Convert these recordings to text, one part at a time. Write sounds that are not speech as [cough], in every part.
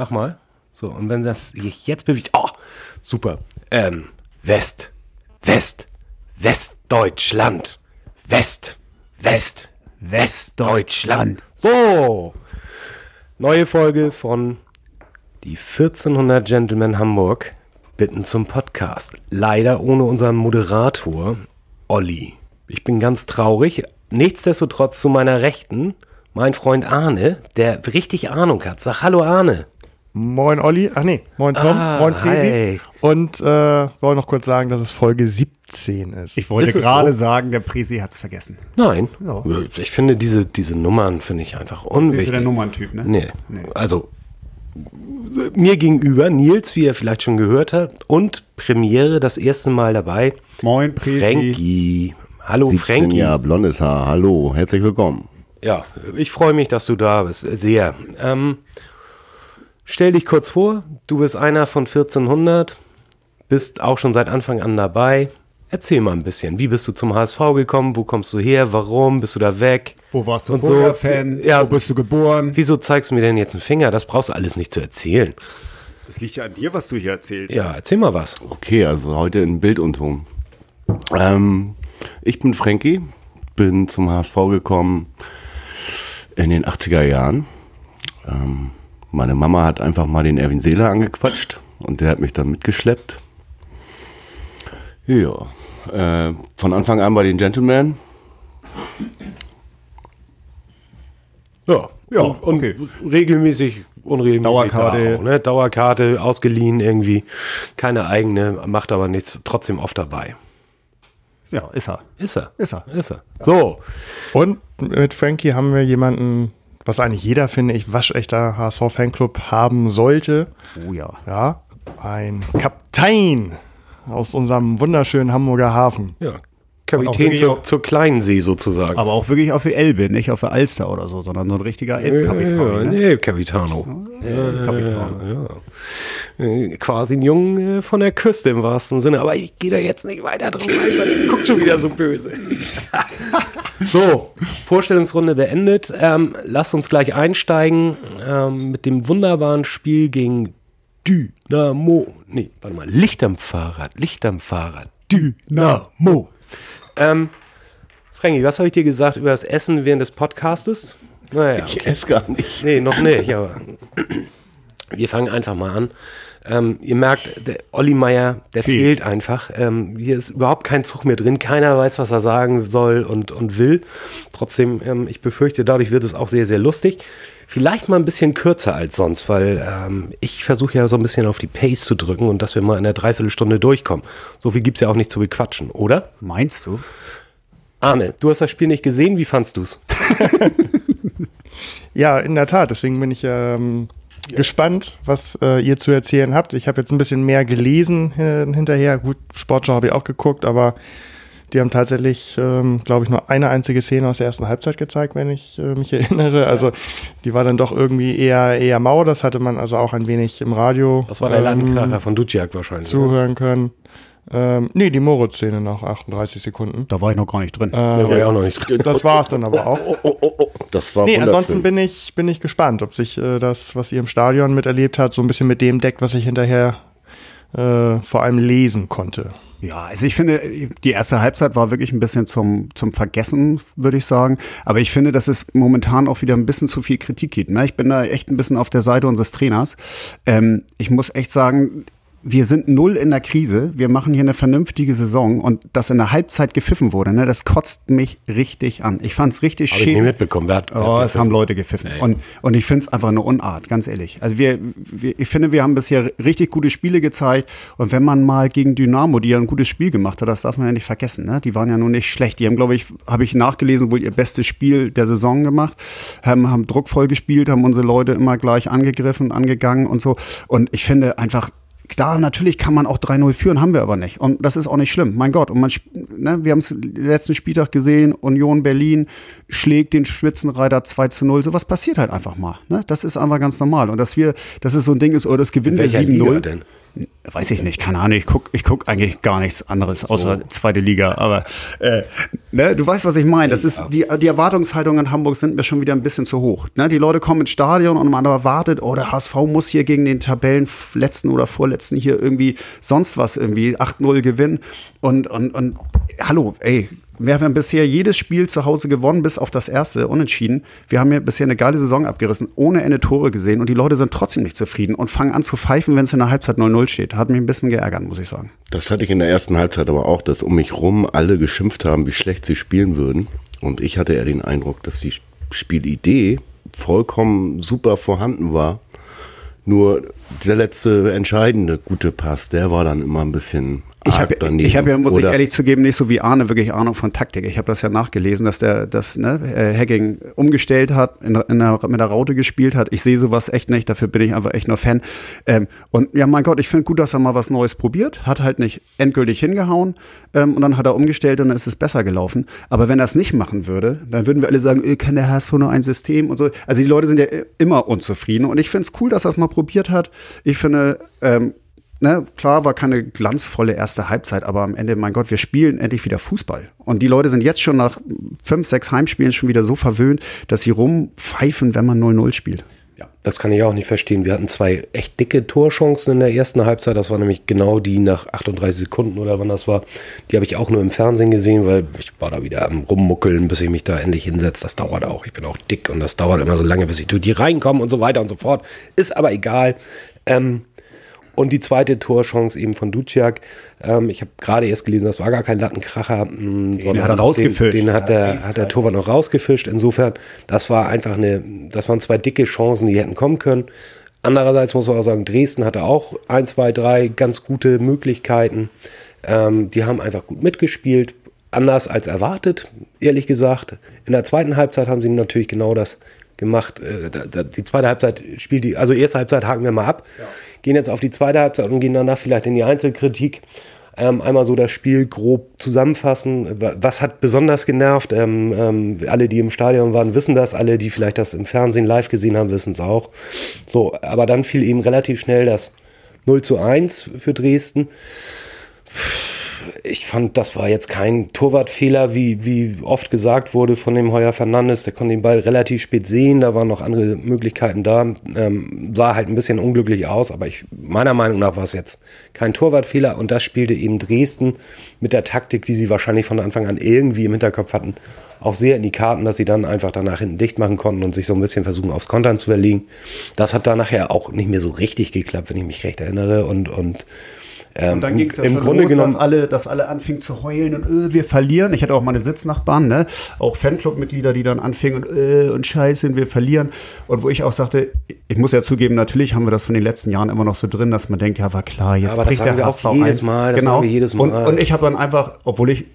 Mach mal. So, und wenn das jetzt bewegt. Oh, super. Ähm, West. West. Westdeutschland. West. West. Westdeutschland. So. Neue Folge von Die 1400 Gentlemen Hamburg bitten zum Podcast. Leider ohne unseren Moderator Olli. Ich bin ganz traurig. Nichtsdestotrotz zu meiner Rechten mein Freund Arne, der richtig Ahnung hat. Sag Hallo Arne. Moin Olli, ach nee, moin Tom, Ah, moin Presi. hi. Und äh, wollen noch kurz sagen, dass es Folge 17 ist. Ich wollte es gerade so? sagen, der Presi hat's vergessen. Nein. Ja. Ich finde diese, diese Nummern finde ich einfach unwichtig. Bist du der Nummerntyp, ne? Nee. Nee. Also mir gegenüber, Nils, wie ihr vielleicht schon gehört habt, und Premiere das erste Mal dabei, Moin, Presi. Frankie. Hallo 17 Frankie. Jahre blondes Haar. Hallo, herzlich willkommen. Ja, ich freue mich, dass du da bist. Sehr. Ähm, stell dich kurz vor, du bist einer von 1400, bist auch schon seit Anfang an dabei. Erzähl mal ein bisschen. Wie bist du zum HSV gekommen? Wo kommst du her? Warum? Bist du da weg? Wo warst du Und so. Ja. Wo bist du geboren? Wieso zeigst du mir denn jetzt einen Finger? Das brauchst du alles nicht zu erzählen. Das liegt ja an dir, was du hier erzählst. Ja, erzähl mal was. Okay, also heute in Bild und Ton. Ähm, ich bin Frankie, bin zum HSV gekommen in den 80er Jahren. Ähm, meine Mama hat einfach mal den Erwin Seeler angequatscht und der hat mich dann mitgeschleppt. Ja, äh, von Anfang an bei den Gentlemen. Ja, Ja, und, und okay. regelmäßig, unregelmäßig. Dauerkarte. da Auch, ne? Dauerkarte, ausgeliehen irgendwie. Keine eigene, macht aber nichts, trotzdem oft dabei. Ja, ist er. Ist er. Ist er. Ist er. So, Und mit Frankie haben wir jemanden, was eigentlich jeder, finde ich, waschechter HSV-Fanclub haben sollte. Oh ja. Ja, ein Kaptein aus unserem wunderschönen Hamburger Hafen. ja. Kapitän zur, zur kleinen See sozusagen. Aber auch wirklich auf der Elbe, nicht auf der Alster oder so, sondern so ein richtiger ja, Elbkapitän. ne? nee, Capitano. Kapitän. Ja. Äh, Quasi ein Jungen äh, von der Küste im wahrsten Sinne. Aber ich gehe da jetzt nicht weiter drauf ein, weil der guckt schon wieder so böse. [laughs] so, Vorstellungsrunde beendet. Ähm, lasst uns gleich einsteigen ähm, mit dem wunderbaren Spiel gegen Dynamo. Nee, warte mal. Licht am Fahrrad. Licht am Fahrrad. Dynamo. Ähm, Frankie, was habe ich dir gesagt über das Essen während des Podcastes? Naja, Ich esse gar nicht. Nee, noch nicht, aber wir fangen einfach mal an. Ähm, ihr merkt, der Olli Meier, der Fehlt. fehlt einfach. Ähm, hier ist überhaupt kein Zug mehr drin. Keiner weiß, was er sagen soll und, und will. Trotzdem, ähm, ich befürchte, dadurch wird es auch sehr, sehr lustig. Vielleicht mal ein bisschen kürzer als sonst, weil ähm, ich versuche ja so ein bisschen auf die Pace zu drücken und dass wir mal in der Dreiviertelstunde durchkommen. So viel gibt's ja auch nicht zu bequatschen, oder? Meinst du? Arne, du hast das Spiel nicht gesehen. Wie fandst du's? [laughs] Ja, in der Tat. Deswegen bin ich ähm, gespannt, was äh, ihr zu erzählen habt. Ich habe jetzt ein bisschen mehr gelesen äh, hinterher. Gut, Sportschau habe ich auch geguckt, aber die haben tatsächlich, ähm, glaube ich, nur eine einzige Szene aus der ersten Halbzeit gezeigt, wenn ich äh, mich [laughs] erinnere. Also die war dann doch irgendwie eher, eher mau. Das hatte man also auch ein wenig im Radio Das war der ähm, Landkracher von Duciak wahrscheinlich. zuhören können. Ähm, nee, die Moritz-Szene nach 38 Sekunden. Da war ich noch gar nicht drin. Der war ja auch noch nicht drin. Das war es dann aber auch. Oh, oh, oh, oh. Das war Nee, ansonsten bin ich, bin ich gespannt, ob sich äh, das, was ihr im Stadion miterlebt habt, so ein bisschen mit dem deckt, was ich hinterher äh, vor allem lesen konnte. Ja, also ich finde, die erste Halbzeit war wirklich ein bisschen zum, zum Vergessen, würde ich sagen. Aber ich finde, dass es momentan auch wieder ein bisschen zu viel Kritik gibt. Ne? Ich bin da echt ein bisschen auf der Seite unseres Trainers. Ähm, ich muss echt sagen, wir sind null in der Krise. Wir machen hier eine vernünftige Saison und dass in der Halbzeit gepfiffen wurde, ne, das kotzt mich richtig an. Ich fand's richtig Habe ich schäbig. mitbekommen. Wer hat, wer Oh, es haben Leute gepfiffen. Und, und ich finde es einfach eine Unart, ganz ehrlich. Also wir, wir, ich finde, wir haben bisher richtig gute Spiele gezeigt. Und wenn man mal gegen Dynamo, die ja ein gutes Spiel gemacht hat, das darf man ja nicht vergessen. Ne? Die waren ja nun nicht schlecht. Die haben, glaube ich, habe ich nachgelesen, wohl ihr bestes Spiel der Saison gemacht. Haben, haben druckvoll gespielt, haben unsere Leute immer gleich angegriffen, angegangen und so. Und ich finde einfach, Klar, natürlich kann man auch 3-0 führen, haben wir aber nicht. Und das ist auch nicht schlimm. Mein Gott, und man, ne, wir haben es letzten Spieltag gesehen, Union Berlin schlägt den Spitzenreiter 2 zu 0. Sowas passiert halt einfach mal. Ne? Das ist einfach ganz normal. Und dass wir, dass es so ein Ding ist, oder das gewinnen wir welcher Liga 7-0. Weiß ich nicht, keine Ahnung, ich guck, ich guck eigentlich gar nichts anderes außer so. zweite Liga. Aber äh, ne, du weißt, was ich meine. Das ist die, die Erwartungshaltungen in Hamburg sind mir schon wieder ein bisschen zu hoch. Ne, die Leute kommen ins Stadion und man erwartet, oh, der HSV muss hier gegen den Tabellenletzten oder Vorletzten hier irgendwie sonst was irgendwie 8-0 gewinnen. Und, und, und hallo, ey, wir haben bisher jedes Spiel zu Hause gewonnen, bis auf das erste, unentschieden. Wir haben ja bisher eine geile Saison abgerissen, ohne Ende Tore gesehen und die Leute sind trotzdem nicht zufrieden und fangen an zu pfeifen, wenn es in der Halbzeit 0-0 steht. Hat mich ein bisschen geärgert, muss ich sagen. Das hatte ich in der ersten Halbzeit aber auch, dass um mich rum alle geschimpft haben, wie schlecht sie spielen würden. Und ich hatte eher den Eindruck, dass die Spielidee vollkommen super vorhanden war. Nur der letzte entscheidende gute Pass, der war dann immer ein bisschen ich habe hab ja, muss ich ehrlich zugeben, nicht so wie Arne wirklich Ahnung von Taktik. Ich habe das ja nachgelesen, dass der das ne, äh, Hacking umgestellt hat, in, in der, mit der Raute gespielt hat. Ich sehe sowas echt nicht, dafür bin ich einfach echt nur Fan. Ähm, und ja, mein Gott, ich finde gut, dass er mal was Neues probiert. Hat halt nicht endgültig hingehauen ähm, und dann hat er umgestellt und dann ist es besser gelaufen. Aber wenn er es nicht machen würde, dann würden wir alle sagen, äh, kann der HSV nur ein System und so. Also die Leute sind ja immer unzufrieden und ich finde es cool, dass er es mal probiert hat. Ich finde, ähm, ne, klar war keine glanzvolle erste Halbzeit, aber am Ende, mein Gott, wir spielen endlich wieder Fußball. Und die Leute sind jetzt schon nach fünf, sechs Heimspielen schon wieder so verwöhnt, dass sie rumpfeifen, wenn man 0-0 spielt. Ja, das kann ich auch nicht verstehen. Wir hatten zwei echt dicke Torchancen in der ersten Halbzeit. Das war nämlich genau die nach 38 Sekunden oder wann das war. Die habe ich auch nur im Fernsehen gesehen, weil ich war da wieder am Rummuckeln, bis ich mich da endlich hinsetze. Das dauert auch. Ich bin auch dick und das dauert immer so lange, bis ich durch die reinkomme und so weiter und so fort. Ist aber egal. Ähm, und die zweite Torchance eben von Duciak. Ähm, ich habe gerade erst gelesen, das war gar kein Lattenkracher, mh, mm, den sondern hat er rausgefischt. Den, den hat, der, hat der Torwart noch rausgefischt. Insofern, das war einfach eine, das waren zwei dicke Chancen, die hätten kommen können. Andererseits muss man auch sagen, Dresden hatte auch ein, zwei, drei ganz gute Möglichkeiten. Ähm, die haben einfach gut mitgespielt, anders als erwartet, ehrlich gesagt. In der zweiten Halbzeit haben sie natürlich genau das gemacht. Äh, die zweite Halbzeit spielt die, also erste Halbzeit haken wir mal ab. Ja gehen jetzt auf die zweite Halbzeit und gehen danach vielleicht in die Einzelkritik. Ähm, einmal so das Spiel grob zusammenfassen. Was hat besonders genervt? Ähm, ähm, alle, die im Stadion waren, wissen das. Alle, die vielleicht das im Fernsehen live gesehen haben, wissen es auch. So, aber dann fiel eben relativ schnell das 0 zu 1 für Dresden ich fand, das war jetzt kein Torwartfehler, wie, wie oft gesagt wurde von dem Heuer Fernandes. Der konnte den Ball relativ spät sehen, da waren noch andere Möglichkeiten da. Ähm, sah halt ein bisschen unglücklich aus, aber ich, meiner Meinung nach war es jetzt kein Torwartfehler und das spielte eben Dresden mit der Taktik, die sie wahrscheinlich von Anfang an irgendwie im Hinterkopf hatten, auch sehr in die Karten, dass sie dann einfach danach hinten dicht machen konnten und sich so ein bisschen versuchen, aufs Kontern zu verlegen. Das hat da nachher auch nicht mehr so richtig geklappt, wenn ich mich recht erinnere und, und ähm, und dann ging es ja im schon Grunde los, genommen, dass alle, dass alle anfingen zu heulen und öh, wir verlieren. Ich hatte auch meine Sitznachbarn, ne? auch Fanclub-Mitglieder, die dann anfingen und öh, und scheiße, wir verlieren. Und wo ich auch sagte, ich muss ja zugeben, natürlich haben wir das von den letzten Jahren immer noch so drin, dass man denkt, ja, war klar, jetzt Aber bringt das der HSV auch jedes Mal, das genau. wir jedes Mal. Und, und ich habe dann einfach, obwohl ich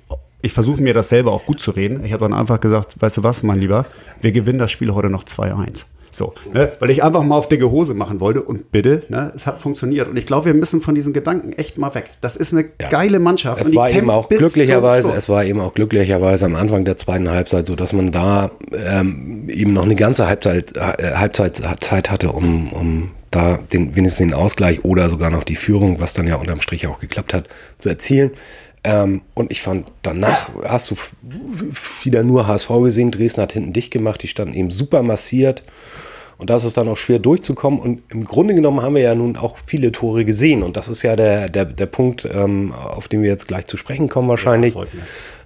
ich versuche mir das selber auch gut zu reden. Ich habe dann einfach gesagt, weißt du was, mein Lieber, wir gewinnen das Spiel heute noch 2-1. So, ne? weil ich einfach mal auf dicke Hose machen wollte und bitte, ne? es hat funktioniert. Und ich glaube, wir müssen von diesen Gedanken echt mal weg. Das ist eine ja. geile Mannschaft. Es war eben auch glücklicherweise, es war eben auch glücklicherweise am Anfang der zweiten Halbzeit so, dass man da ähm, eben noch eine ganze Halbzeit, äh, Halbzeit Zeit hatte, um, um da den, wenigstens den Ausgleich oder sogar noch die Führung, was dann ja unterm Strich auch geklappt hat, zu erzielen. Ähm, und ich fand, danach hast du wieder nur HSV gesehen. Dresden hat hinten dicht gemacht. Die standen eben super massiert. Und da ist es dann auch schwer durchzukommen. Und im Grunde genommen haben wir ja nun auch viele Tore gesehen. Und das ist ja der, der, der Punkt, ähm, auf den wir jetzt gleich zu sprechen kommen wahrscheinlich. Ja,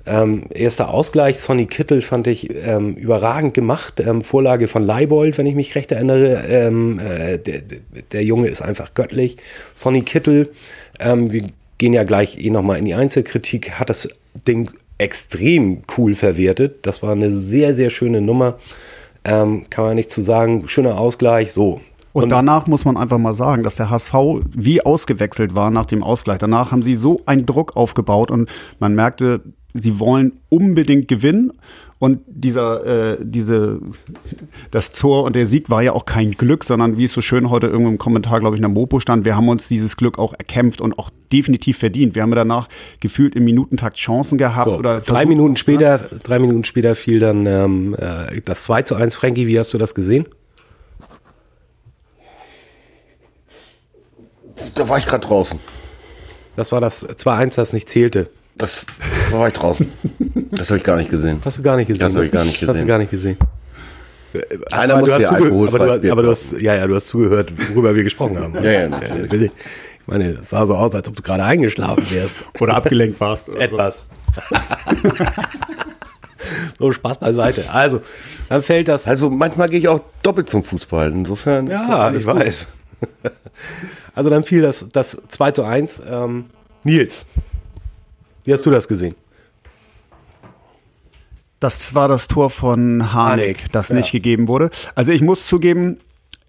ähm, erster Ausgleich, Sonny Kittel fand ich ähm, überragend gemacht. Ähm, Vorlage von Leibold, wenn ich mich recht erinnere. Ähm, äh, der, der Junge ist einfach göttlich. Sonny Kittel, ähm, wir gehen ja gleich eh nochmal in die Einzelkritik, hat das Ding extrem cool verwertet. Das war eine sehr, sehr schöne Nummer. Ähm, kann man nicht zu sagen, schöner Ausgleich, so. Und, und, danach muss man einfach mal sagen, dass der HSV wie ausgewechselt war nach dem Ausgleich. Danach haben sie so einen Druck aufgebaut und man merkte, sie wollen unbedingt gewinnen. Und dieser, äh, diese, das Tor und der Sieg war ja auch kein Glück, sondern wie es so schön heute irgendwo im Kommentar, glaube ich, in der Mopo stand, wir haben uns dieses Glück auch erkämpft und auch definitiv verdient. Wir haben danach gefühlt im Minutentakt Chancen gehabt. So, oder drei Minuten später, drei Minuten später fiel dann ähm, äh, das 2 zu 1. Frankie, wie hast du das gesehen? Da war ich gerade draußen. Das war das 2-1, das nicht zählte. Das da war ich draußen. Das habe ich gar nicht gesehen. Hast du gar nicht gesehen? Das hab ich gar nicht Hast du gesehen. gar nicht gesehen. Einer Aber muss du hast ja alkoholfreies aber, du, aber du hast, ja, ja, du hast zugehört, worüber wir gesprochen haben. Ja, ja, natürlich. Ich meine, es sah so aus, als ob du gerade eingeschlafen wärst. Oder abgelenkt warst. Etwas. [laughs] so, Spaß beiseite. Also, dann fällt das. Also manchmal gehe ich auch doppelt zum Fußball. Insofern. ist ja, ich gut. weiß. [laughs] Also, dann fiel das, das 2 zu 1. Ähm, Nils, wie hast du das gesehen? Das war das Tor von Harnik, das ja. nicht gegeben wurde. Also ich muss zugeben,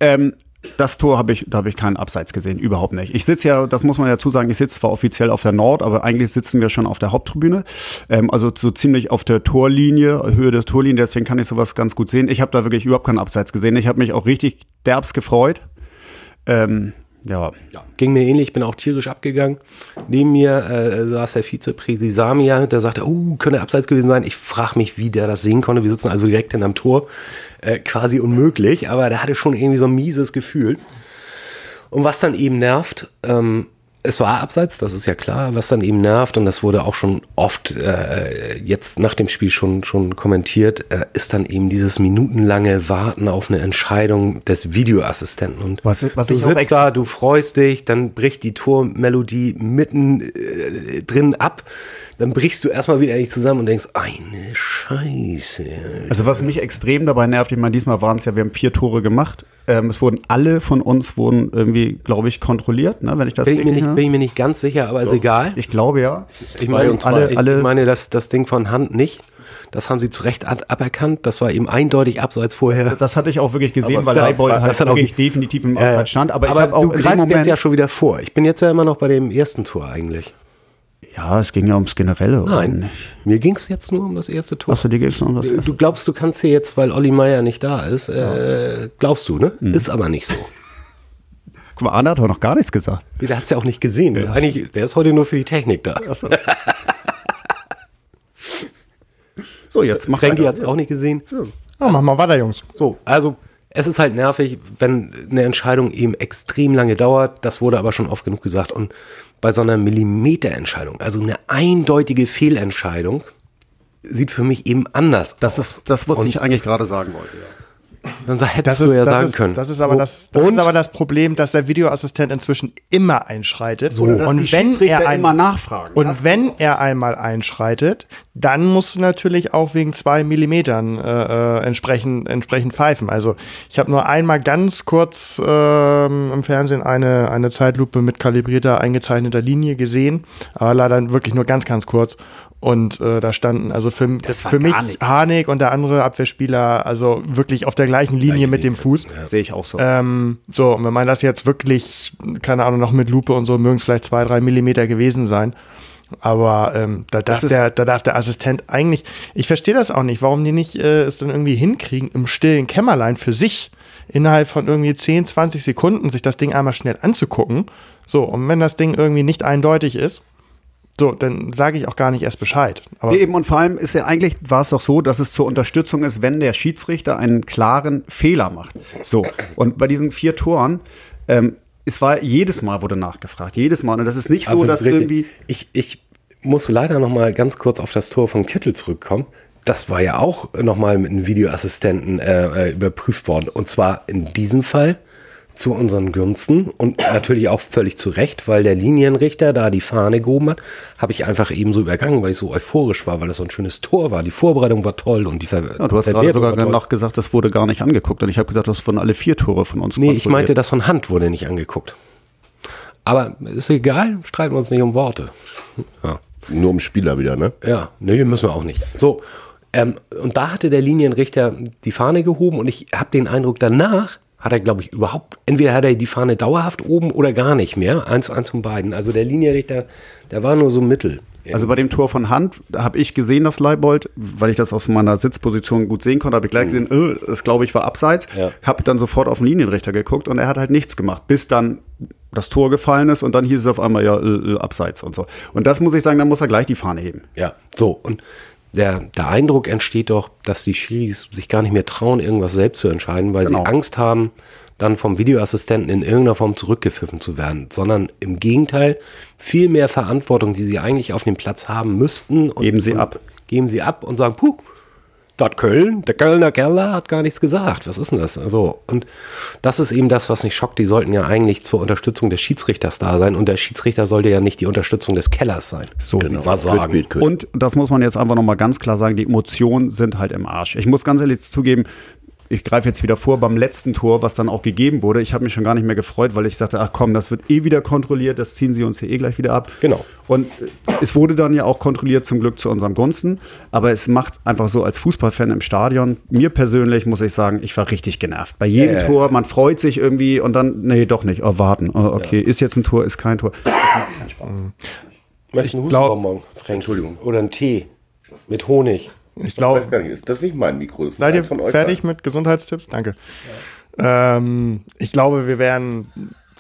ähm, das Tor habe ich, da habe ich keinen Abseits gesehen, überhaupt nicht. Ich sitze ja, das muss man ja zusagen, ich sitze zwar offiziell auf der Nord, aber eigentlich sitzen wir schon auf der Haupttribüne, ähm, also so ziemlich auf der Torlinie, Höhe der Torlinie, deswegen kann ich sowas ganz gut sehen. Ich habe da wirklich überhaupt keinen Abseits gesehen. Ich habe mich auch richtig derbs gefreut. Ähm, ja, Ja, ging mir ähnlich, bin auch tierisch abgegangen. Neben mir äh, saß der Vizepräsident Samia, der sagte, oh, könnte abseits gewesen sein. Ich frage mich, wie der das sehen konnte. Wir sitzen also direkt hinterm Tor. Äh, quasi unmöglich, aber der hatte schon irgendwie so ein mieses Gefühl. Und was dann eben nervt, ähm, es war abseits, das ist ja klar, was dann eben nervt, und das wurde auch schon oft äh, jetzt nach dem Spiel schon, schon kommentiert, äh, ist dann eben dieses minutenlange Warten auf eine Entscheidung des Videoassistenten. Und Was- was du sitzt da, du freust dich, dann bricht die Tormelodie mitten äh, drin ab, dann brichst du erstmal wieder nicht zusammen und denkst, eine Scheiße. Also was mich extrem dabei nervt, ich meine, diesmal waren es ja, wir haben vier Tore gemacht. Ähm, es wurden alle von uns wurden irgendwie, glaube ich, kontrolliert, ne, wenn ich das Bin ich, mir nicht, bin ich mir nicht ganz sicher, aber ist egal. Ich glaube ja. Ich meine, Und alle, ich alle, meine das, das Ding von Hand nicht. Das haben sie zu Recht aberkannt. Das war eben eindeutig abseits vorher. das hatte ich auch wirklich gesehen, weil Leibold das halt hat auch wirklich nicht- definitiv im Äh, Abseits stand. Aber, aber ich auch du greifst jetzt ja schon wieder vor. Ich bin jetzt ja immer noch bei dem ersten Tor eigentlich. Ja, es ging ja ums Generelle. oder Nein, mir ging es jetzt nur um das erste Tor. Achso, dir geht's noch um was? Du glaubst, du kannst hier jetzt, weil Olli Meier nicht da ist, äh, glaubst du, ne? Mhm. Ist aber nicht so. [laughs] Guck mal, Arne hat aber noch gar nichts gesagt. Der hat es ja auch nicht gesehen. Der, ist eigentlich, der ist heute nur für die Technik da. [laughs] So, jetzt mach Frankie weiter. hat es auch nicht gesehen. Ja, mach mal weiter, Jungs. So, also es ist halt nervig, wenn eine Entscheidung eben extrem lange dauert. Das wurde aber schon oft genug gesagt. Und bei so einer Millimeterentscheidung, also eine eindeutige Fehlentscheidung, sieht für mich eben anders Das aus. ist das, was ich eigentlich gerade sagen wollte. Ja. Dann sag, hättest Das du ist, ja das sagen ist, können. Das ist aber So, das, das ist aber das Problem, dass der Videoassistent inzwischen immer einschreitet. Die und wenn er ein, immer nachfragen. Und wenn er einmal einschreitet, dann musst du natürlich auch wegen zwei Millimetern äh, äh, entsprechend, entsprechend pfeifen. Also ich habe nur einmal ganz kurz ähm, im Fernsehen eine, eine Zeitlupe mit kalibrierter, eingezeichneter Linie gesehen, aber leider wirklich nur ganz, ganz kurz. Und äh, da standen also für, für mich. Harnik und der andere Abwehrspieler also wirklich auf der gleichen Linie mit dem Fuß. Sehe ich auch so. Ähm, so, und wenn man das jetzt wirklich, keine Ahnung, noch mit Lupe und so, mögen es vielleicht zwei, drei Millimeter gewesen sein. Aber ähm, da, darf ist- der, da darf der Assistent eigentlich, ich verstehe das auch nicht, warum die nicht äh, es dann irgendwie hinkriegen, im stillen Kämmerlein für sich innerhalb von irgendwie 10, 20 Sekunden sich das Ding einmal schnell anzugucken. So, und wenn das Ding irgendwie nicht eindeutig ist, so, dann sage ich auch gar nicht erst Bescheid. Aber Nee, eben und vor allem ist ja eigentlich, war es doch so, dass es zur Unterstützung ist, wenn der Schiedsrichter einen klaren Fehler macht. So, und bei diesen vier Toren, ähm, es war jedes Mal wurde nachgefragt, jedes Mal. Und das ist nicht so, Absolut dass richtig. irgendwie. Ich, ich muss leider noch mal ganz kurz auf das Tor von Kittel zurückkommen. Das war ja auch noch mal mit einem Videoassistenten äh, äh, überprüft worden. Und zwar in diesem Fall zu unseren Gunsten und natürlich auch völlig zu Recht, weil der Linienrichter da die Fahne gehoben hat, habe ich einfach eben so übergangen, weil ich so euphorisch war, weil das so ein schönes Tor war. Die Vorbereitung war toll und die Ver Ja, du hast gerade sogar noch gesagt, das wurde gar nicht angeguckt. Und ich habe gesagt, das wurden alle vier Tore von uns Nee, ich meinte, das von Hand wurde nicht angeguckt. Aber ist egal, streiten wir uns nicht um Worte. Ja. Nur um Spieler wieder, ne? Ja, nee, müssen wir auch nicht. So, ähm, und da hatte der Linienrichter die Fahne gehoben und ich habe den Eindruck, danach hat er, glaube ich, überhaupt, entweder hat er die Fahne dauerhaft oben oder gar nicht mehr. Eins, eins von beiden. Also der Linienrichter, der war nur so mittel. Also bei dem Tor von Hand habe ich gesehen, dass Leibold, weil ich das aus meiner Sitzposition gut sehen konnte, habe ich gleich gesehen, äh, das glaube ich war abseits. Ja. Habe dann sofort auf den Linienrichter geguckt und er hat halt nichts gemacht, bis dann das Tor gefallen ist und dann hieß es auf einmal ja äh, äh, abseits und so. Und das muss ich sagen, dann muss er gleich die Fahne heben. Ja, so. Und der, der Eindruck entsteht doch, dass die Schiris sich gar nicht mehr trauen, irgendwas selbst zu entscheiden, weil Genau. sie Angst haben, dann vom Videoassistenten in irgendeiner Form zurückgepfiffen zu werden, sondern im Gegenteil viel mehr Verantwortung, die sie eigentlich auf dem Platz haben müssten. Und, Geben sie und ab. Geben sie ab und sagen, puh, dort Köln, der Kölner Keller hat gar nichts gesagt. Was ist denn das? Also, und das ist eben das, was mich schockt. Die sollten ja eigentlich zur Unterstützung des Schiedsrichters da sein und der Schiedsrichter sollte ja nicht die Unterstützung des Kellers sein. So Genau, mal sagen. Bild, Bild. Und das muss man jetzt einfach nochmal ganz klar sagen, die Emotionen sind halt im Arsch. Ich muss ganz ehrlich zugeben, ich greife jetzt wieder vor beim letzten Tor, was dann auch gegeben wurde. Ich habe mich schon gar nicht mehr gefreut, weil ich sagte, ach komm, das wird eh wieder kontrolliert, das ziehen sie uns hier eh gleich wieder ab. Genau. Und äh, es wurde dann ja auch kontrolliert, zum Glück zu unserem Gunsten. Aber es macht einfach so als Fußballfan im Stadion, mir persönlich muss ich sagen, ich war richtig genervt. Bei jedem Ja, ja. Tor, man freut sich irgendwie und dann, nee, doch nicht. Oh, warten. Oh, okay, ist jetzt ein Tor, ist kein Tor. Das macht keinen Spaß. Möchtest du einen Hustenbonbon, Frank? Entschuldigung. Oder einen Tee mit Honig. Ich Ich glaube, weiß gar nicht, ist das nicht mein Mikro? Das ist seid ihr eins von euch fertig beiden. mit Gesundheitstipps? Danke. Ähm, ich glaube, wir werden,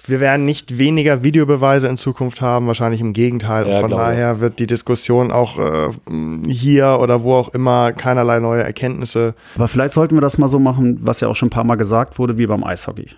wir werden nicht weniger Videobeweise in Zukunft haben, wahrscheinlich im Gegenteil. Ja, Und von daher wird die Diskussion auch äh, hier oder wo auch immer keinerlei neue Erkenntnisse. Aber vielleicht sollten wir das mal so machen, was ja auch schon ein paar Mal gesagt wurde, wie beim Eishockey.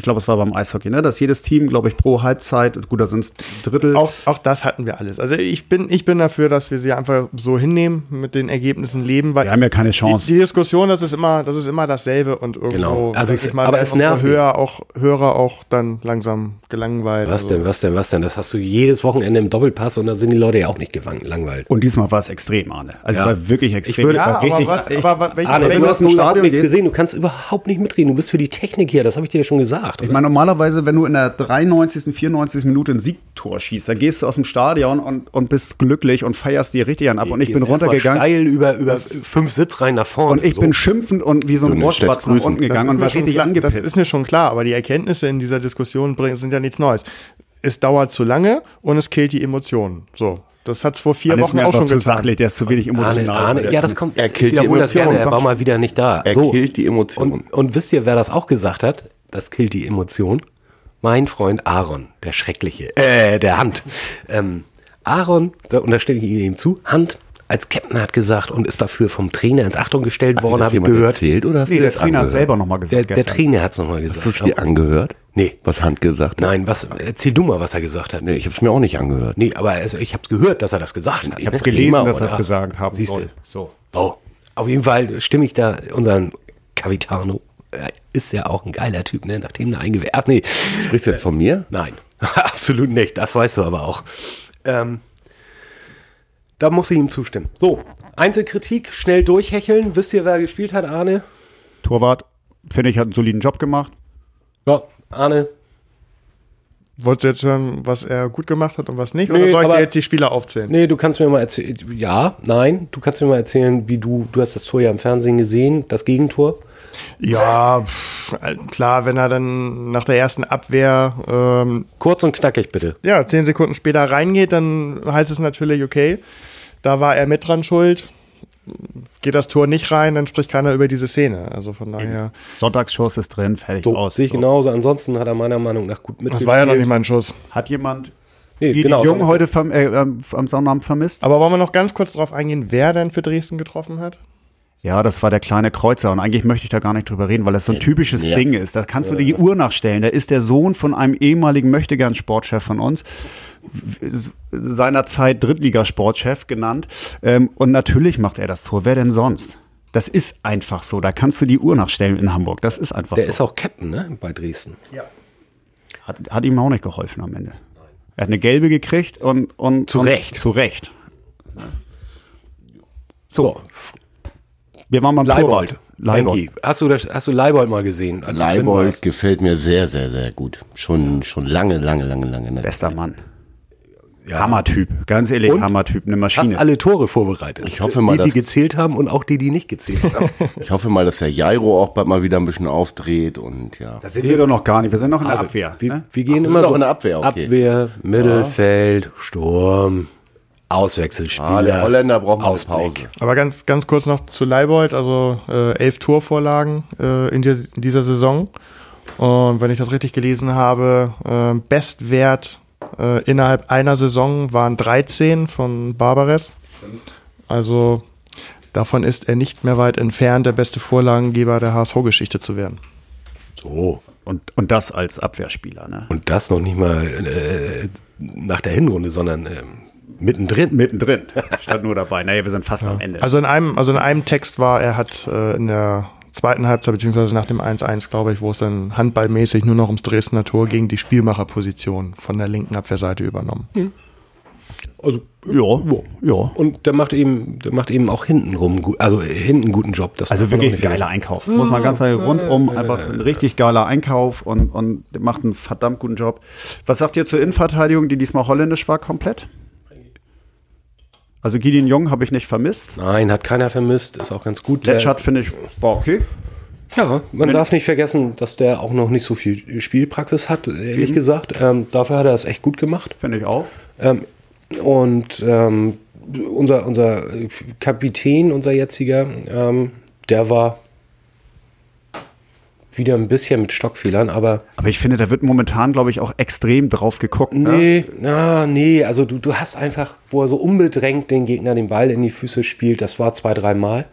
Ich glaube, es war beim Eishockey, ne? dass jedes Team, glaube ich, pro Halbzeit, gut, da sind es Drittel. Auch, auch das hatten wir alles. Also ich bin, ich bin dafür, dass wir sie einfach so hinnehmen, mit den Ergebnissen leben, weil wir haben ja keine die, Chance. die Diskussion, das ist immer, das ist immer dasselbe und irgendwo, Genau. Also sag es- aber werden es nervt Hörer auch, Hörer auch dann langsam gelangweilt. Was Also- denn, was denn, was denn? Das hast du jedes Wochenende im Doppelpass und da sind die Leute ja auch nicht gewankt, langweilt. Und diesmal war es extrem, Arne. Also Ja. es war wirklich extrem. würde- Es Ja, war aber richtig, was, ich, aber welche, Arne, wenn du hast aus dem nur überhaupt Stadion nichts gesehen, du kannst überhaupt nicht mitreden. Du bist für die Technik hier, das habe ich dir ja schon gesagt. Ich oder? meine, normalerweise, wenn du in der 93., 94. Minute ein Siegtor schießt, dann gehst du aus dem Stadion und, und bist glücklich und feierst dir richtig an ab. Und ich bin runtergegangen. Steil über, über fünf Sitzreihen nach vorne. Und ich so. bin schimpfend und wie so ein Rohrspatz nach unten gegangen und war ist mir schon richtig klar, Das angepisst. ist mir schon klar, aber die Erkenntnisse in dieser Diskussion bringen, sind ja nichts Neues. Es dauert zu lange und es killt die Emotionen. So. Das hat es vor vier Dann ist Wochen mir auch schon zu getan. sachlich, der ist zu wenig Arne, emotional. Arne, ja, das kommt. Er killt die das Emotionen. gerne, er war mal wieder nicht da. Er killt die Emotionen. Und, und wisst ihr, wer das auch gesagt hat? Das killt die Emotion. Mein Freund Aaron, der Schreckliche, äh, der Hand. Ähm, Aaron, da unterstelle ich ihm zu, Hand als Captain hat gesagt und ist dafür vom Trainer ins Achtung gestellt Hat worden, habe ich gehört. erzählt oder hast Nee, du der das Trainer hat angehört? selber nochmal gesagt. Der, der gestern. Trainer hat es nochmal Hast gesagt. du es dir angehört? Nee. Was Hand gesagt hat? Nein, was, erzähl du mal, was er gesagt hat. Nee, ich habe es mir auch nicht angehört. Nee, aber also, ich habe es gehört, dass er das gesagt hat. Ich habe es gelesen, dass er es gesagt haben Siehst du. soll. So. Oh, auf jeden Fall stimme ich da unseren Cavitano. Er ist ja auch ein geiler Typ, ne? Nachdem er eingewählt. Ach nee, Sprichst du jetzt von mir? nein, [laughs] absolut nicht. Das weißt du aber auch. Ähm, da muss ich ihm zustimmen. So, Einzelkritik, schnell durchhecheln. Wisst ihr, wer gespielt hat, Arne? Torwart, finde ich, hat einen soliden Job gemacht. Ja, Arne. Wolltest du jetzt hören, was er gut gemacht hat und was nicht? Nee, oder soll ich aber- dir jetzt die Spieler aufzählen? Nee, du kannst mir mal erzählen. Ja, nein, du kannst mir mal erzählen, wie du, du hast das Tor ja im Fernsehen gesehen, das Gegentor. Ja, pff, klar, wenn er dann nach der ersten Abwehr ähm, Kurz und knackig, bitte. ja, zehn Sekunden später reingeht, dann heißt es natürlich, okay, da war er mit dran schuld. Geht das Tor nicht rein, dann spricht keiner über diese Szene. Also von daher. Sonntagsschuss ist drin, fertig So, aus. sehe ich So. genauso. Ansonsten hat er meiner Meinung nach gut mitgespielt. Das war ja noch nicht mal ein Schuss. Hat jemand Nee, die, genau. die Jungen heute verm äh, ähm, am Sonnabend vermisst? Aber wollen wir noch ganz kurz darauf eingehen, wer denn für Dresden getroffen hat? Ja, das war der kleine Kreuzer und eigentlich möchte ich da gar nicht drüber reden, weil das so ein typisches nervt. Ding ist. Da kannst du die Uhr nachstellen. Der ist der Sohn von einem ehemaligen Möchtegern-Sportchef von uns, seinerzeit Drittligasportchef genannt. Ähm, und natürlich macht er das Tor. Wer denn sonst? Das ist einfach so. Da kannst du die Uhr nachstellen in Hamburg. Das ist einfach Der so. ist auch Captain, ne? Bei Dresden. Hat, hat ihm auch nicht geholfen am Ende. Er hat eine gelbe gekriegt und, und Zu und, Recht. Zu Recht. So, Wir waren beim Leibold. Leibold. Hast du, das, hast du Leibold mal gesehen? Leibold gefällt mir sehr, sehr, sehr gut. Schon, schon lange, lange, lange, lange. Ne? Bester Mann. Hammertyp. Ganz ehrlich, Und? Hammertyp. Eine Maschine. alle Tore vorbereitet. Ich hoffe mal, die, die gezählt haben und auch die, die nicht gezählt haben. [laughs] Ich hoffe mal, dass der Jairo auch bald mal wieder ein bisschen aufdreht und ja. Das sind wir doch noch gar nicht. Wir sind noch in der Also, Abwehr. Wir, ne? wir gehen Ach, immer sind so in der Abwehr, okay. Abwehr, Mittelfeld, Sturm, Auswechselspieler. Ah, der Holländer braucht mal eine Ausblick. Pause. Aber ganz, ganz kurz noch zu Leibold, also äh, elf Torvorlagen äh, in, dies- in dieser Saison. Und wenn ich das richtig gelesen habe, äh, Bestwert äh, innerhalb einer Saison waren 13 von Barbares. Also davon ist er nicht mehr weit entfernt, der beste Vorlagengeber der HSV-Geschichte zu werden. So. Und, und das als Abwehrspieler. Ne? Und das noch nicht mal äh, nach der Hinrunde, sondern ähm, mittendrin. Mittendrin. [laughs] Stand nur dabei. Naja, wir sind fast am Ende. Also in einem, also in einem Text war, er hat äh, in der zweiten Halbzeit, beziehungsweise nach dem 1-1, glaube ich, wo es dann handballmäßig nur noch ums Dresdner Tor ging, die Spielmacherposition von der linken Abwehrseite übernommen. Also, ja, ja. Und der macht eben, der macht eben auch hintenrum, gut, also hinten einen guten Job. Das Also darf man wirklich ein geiler. Einkauf. Muss man ganz sagen, rundum einfach ein richtig geiler Einkauf und, und macht einen verdammt guten Job. Was sagt ihr zur Innenverteidigung, die diesmal holländisch war, komplett? Also Gideon Jung habe ich nicht vermisst. Nein, hat keiner vermisst, ist auch ganz gut. Der- Letschert finde ich, war okay. Ja, man darf nicht vergessen, dass der auch noch nicht so viel Spielpraxis hat, ehrlich gesagt. Ähm, dafür hat er das echt gut gemacht. Finde ich auch. Ähm, und ähm, unser, unser Kapitän, unser jetziger, ähm, der war wieder ein bisschen mit Stockfehlern, aber Aber ich finde, da wird momentan, glaube ich, auch extrem drauf geguckt. Ne? nee, na, nee, also du, du hast einfach, wo er so unbedrängt den Gegner den Ball in die Füße spielt, das war zwei, dreimal.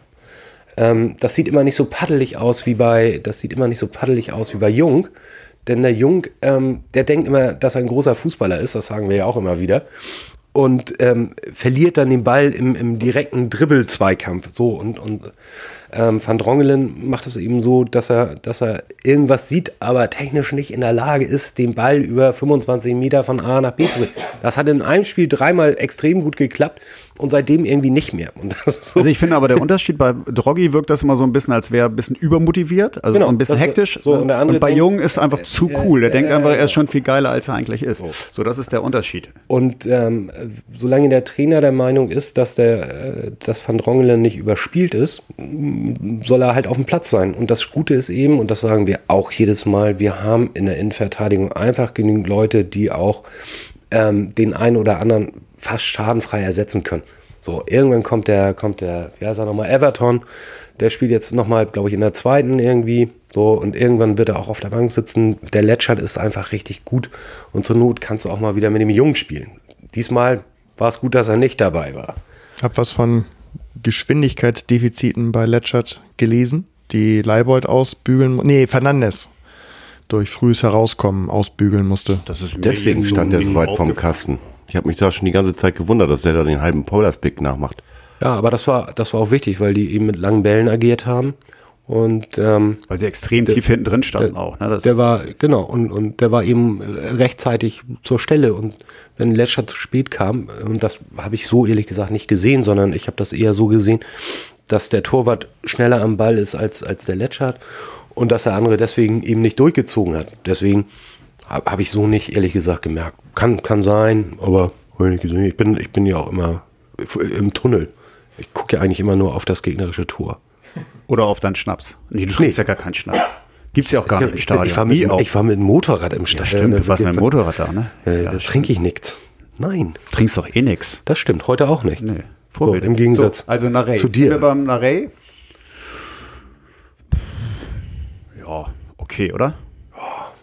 Ähm, das sieht immer nicht so paddelig aus wie bei, das sieht immer nicht so paddelig aus wie bei Jung. Denn der Jung, ähm, der denkt immer, dass er ein großer Fußballer ist, das sagen wir ja auch immer wieder. Und ähm, verliert dann den Ball im, im direkten Dribbel-Zweikampf. So, und, und ähm, Van Drongelen macht es eben so, dass er, dass er irgendwas sieht, aber technisch nicht in der Lage ist, den Ball über 25 Meter von A nach B zu bringen. Das hat in einem Spiel dreimal extrem gut geklappt und seitdem irgendwie nicht mehr. Und so, Also ich finde aber der Unterschied bei Droggi wirkt das immer so ein bisschen, als wäre er ein bisschen übermotiviert, also Genau, ein bisschen hektisch. so, und der andere bei Jung ist einfach zu cool. Der denkt einfach, er ist schon viel geiler, als er eigentlich ist. So, das ist der Unterschied. Und ähm, solange der Trainer der Meinung ist, dass der, äh, dass Van Drongelen nicht überspielt ist, soll er halt auf dem Platz sein. Und das Gute ist eben, und das sagen wir auch jedes Mal, wir haben in der Innenverteidigung einfach genügend Leute, die auch ähm, den einen oder anderen fast schadenfrei ersetzen können. So, irgendwann kommt der, kommt der, wie heißt er nochmal, Everton, der spielt jetzt nochmal, glaube ich, in der zweiten irgendwie. So, und irgendwann wird er auch auf der Bank sitzen. Der Letschert ist einfach richtig gut. Und zur Not kannst du auch mal wieder mit dem Jungen spielen. Diesmal war es gut, dass er nicht dabei war. Hab was von Geschwindigkeitsdefiziten bei Letschert gelesen, die Leibold ausbügeln, nee, Fernandes durch frühes Herauskommen ausbügeln musste. Das ist Deswegen stand er so weit vom. Kasten. Ich habe mich da schon die ganze Zeit gewundert, dass der da den halben Paulaspick nachmacht. Ja, aber das war, das war auch wichtig, weil die eben mit langen Bällen agiert haben. Und ähm, Weil sie extrem tief hinten drin standen auch. Ne? Das der war, genau, und, und der war eben rechtzeitig zur Stelle. Und wenn Letscher zu spät kam, und das habe ich so ehrlich gesagt nicht gesehen, sondern ich habe das eher so gesehen, dass der Torwart schneller am Ball ist als, als der Letschert und dass der andere deswegen eben nicht durchgezogen hat. Deswegen habe hab ich so nicht ehrlich gesagt gemerkt. Kann, kann sein, aber ich bin, ich bin ja auch immer im Tunnel. Ich gucke ja eigentlich immer nur auf das gegnerische Tor. Oder auf deinen Schnaps. Nee, du trinkst ja gar keinen Schnaps. Gibt's ja auch gar nicht im ich, Stadion. ich, war mit, ich war mit dem Motorrad im Stadion. Stimmt, du warst mit dem Motorrad da, ne? Äh, Ja, da trinke ich nichts. Nein, Trinkst doch eh nix. das stimmt. Heute auch nicht. Nee. So, Vorbild. Im Gegensatz So, also Narey. zu Sind wir dir. beim Narey? Ja, okay, oder?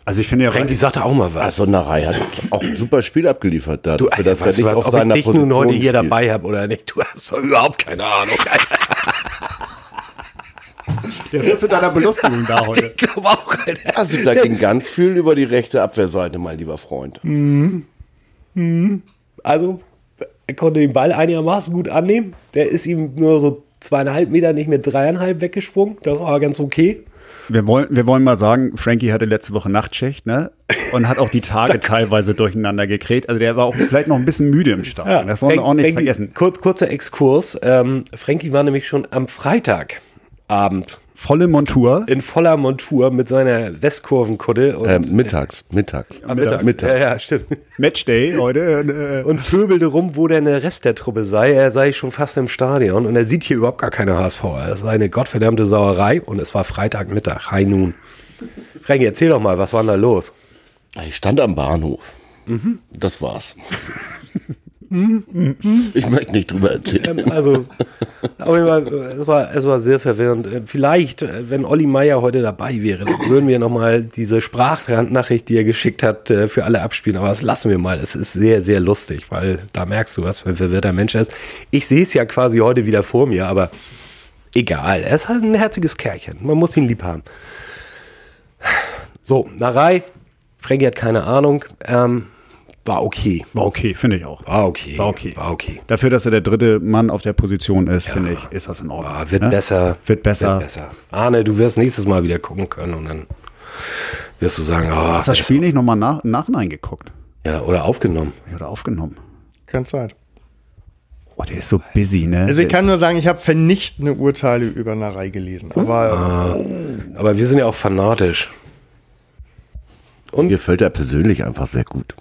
Also ich finde ja, Frankie sagte auch mal was. Also Narei hat auch ein super Spiel abgeliefert. Da, du, für das er weißt du nicht was, auf ob ich dich nun heute hier spielt. dabei habe oder nicht, du hast doch überhaupt keine Ahnung. der wird zu deiner Belustigung da heute. [laughs] ich glaube auch, Alter. Also da ging ganz viel über die rechte Abwehrseite, mein lieber Freund. Also, er konnte den Ball einigermaßen gut annehmen. Der ist ihm nur so zweieinhalb Meter, nicht mit dreieinhalb weggesprungen. Das war ganz okay. Wir wollen, wir wollen mal sagen, Frankie hatte letzte Woche Nachtschicht, ne? Und hat auch die Tage [laughs] teilweise durcheinander gekräht. Also der war auch vielleicht noch ein bisschen müde im Stadion. das wollen wir Frank- auch nicht Frankie, vergessen. Kurz, kurzer Exkurs. Ähm, Frankie war nämlich schon am Freitagabend Volle Montur. in voller Montur mit seiner Westkurvenkutte. Und, Ähm, mittags, mittags. am Mittag. mittags. Ja, ja, stimmt. Matchday heute. Äh, und pöbelte rum, wo denn der Rest der Truppe sei. Er sei schon fast im Stadion und er sieht hier überhaupt gar keine HSV. Es sei eine gottverdammte Sauerei und es war Freitagmittag, High Noon. Frankie, erzähl doch mal, was war denn da los? Ich stand am Bahnhof. Das war's. [laughs] ich möchte nicht drüber erzählen. Also, auf jeden Fall, äh, es war, es war sehr verwirrend. Äh, Vielleicht, äh, wenn Olli Meier heute dabei wäre, würden wir nochmal diese Sprachnachricht, die er geschickt hat, äh, für alle abspielen. Aber das lassen wir mal. Es ist sehr, sehr lustig, weil da merkst du, was für ein verwirrter Mensch er ist. Ich sehe es ja quasi heute wieder vor mir, aber egal. Er ist halt ein herziges Kerlchen. Man muss ihn lieb haben. So, Narei. Frankie hat keine Ahnung. Ähm, war okay. War okay, finde ich auch. War okay. War okay. War okay. Dafür, dass er der dritte Mann auf der Position ist, finde ich, ist das in Ordnung. Ah, wird ne? besser. Wird besser. Wird besser. Arne, du wirst nächstes Mal wieder gucken können und dann wirst du sagen, oh, Hast du das Spiel nicht nochmal nach, im Nachhinein geguckt? ja, oder aufgenommen. Oder aufgenommen? Keine Zeit. Oh, der ist so busy, ne? Also ich kann nur sagen, ich habe vernichtende Urteile über Narei gelesen. Aber Aber wir sind ja auch fanatisch. Mir fällt er persönlich einfach sehr gut.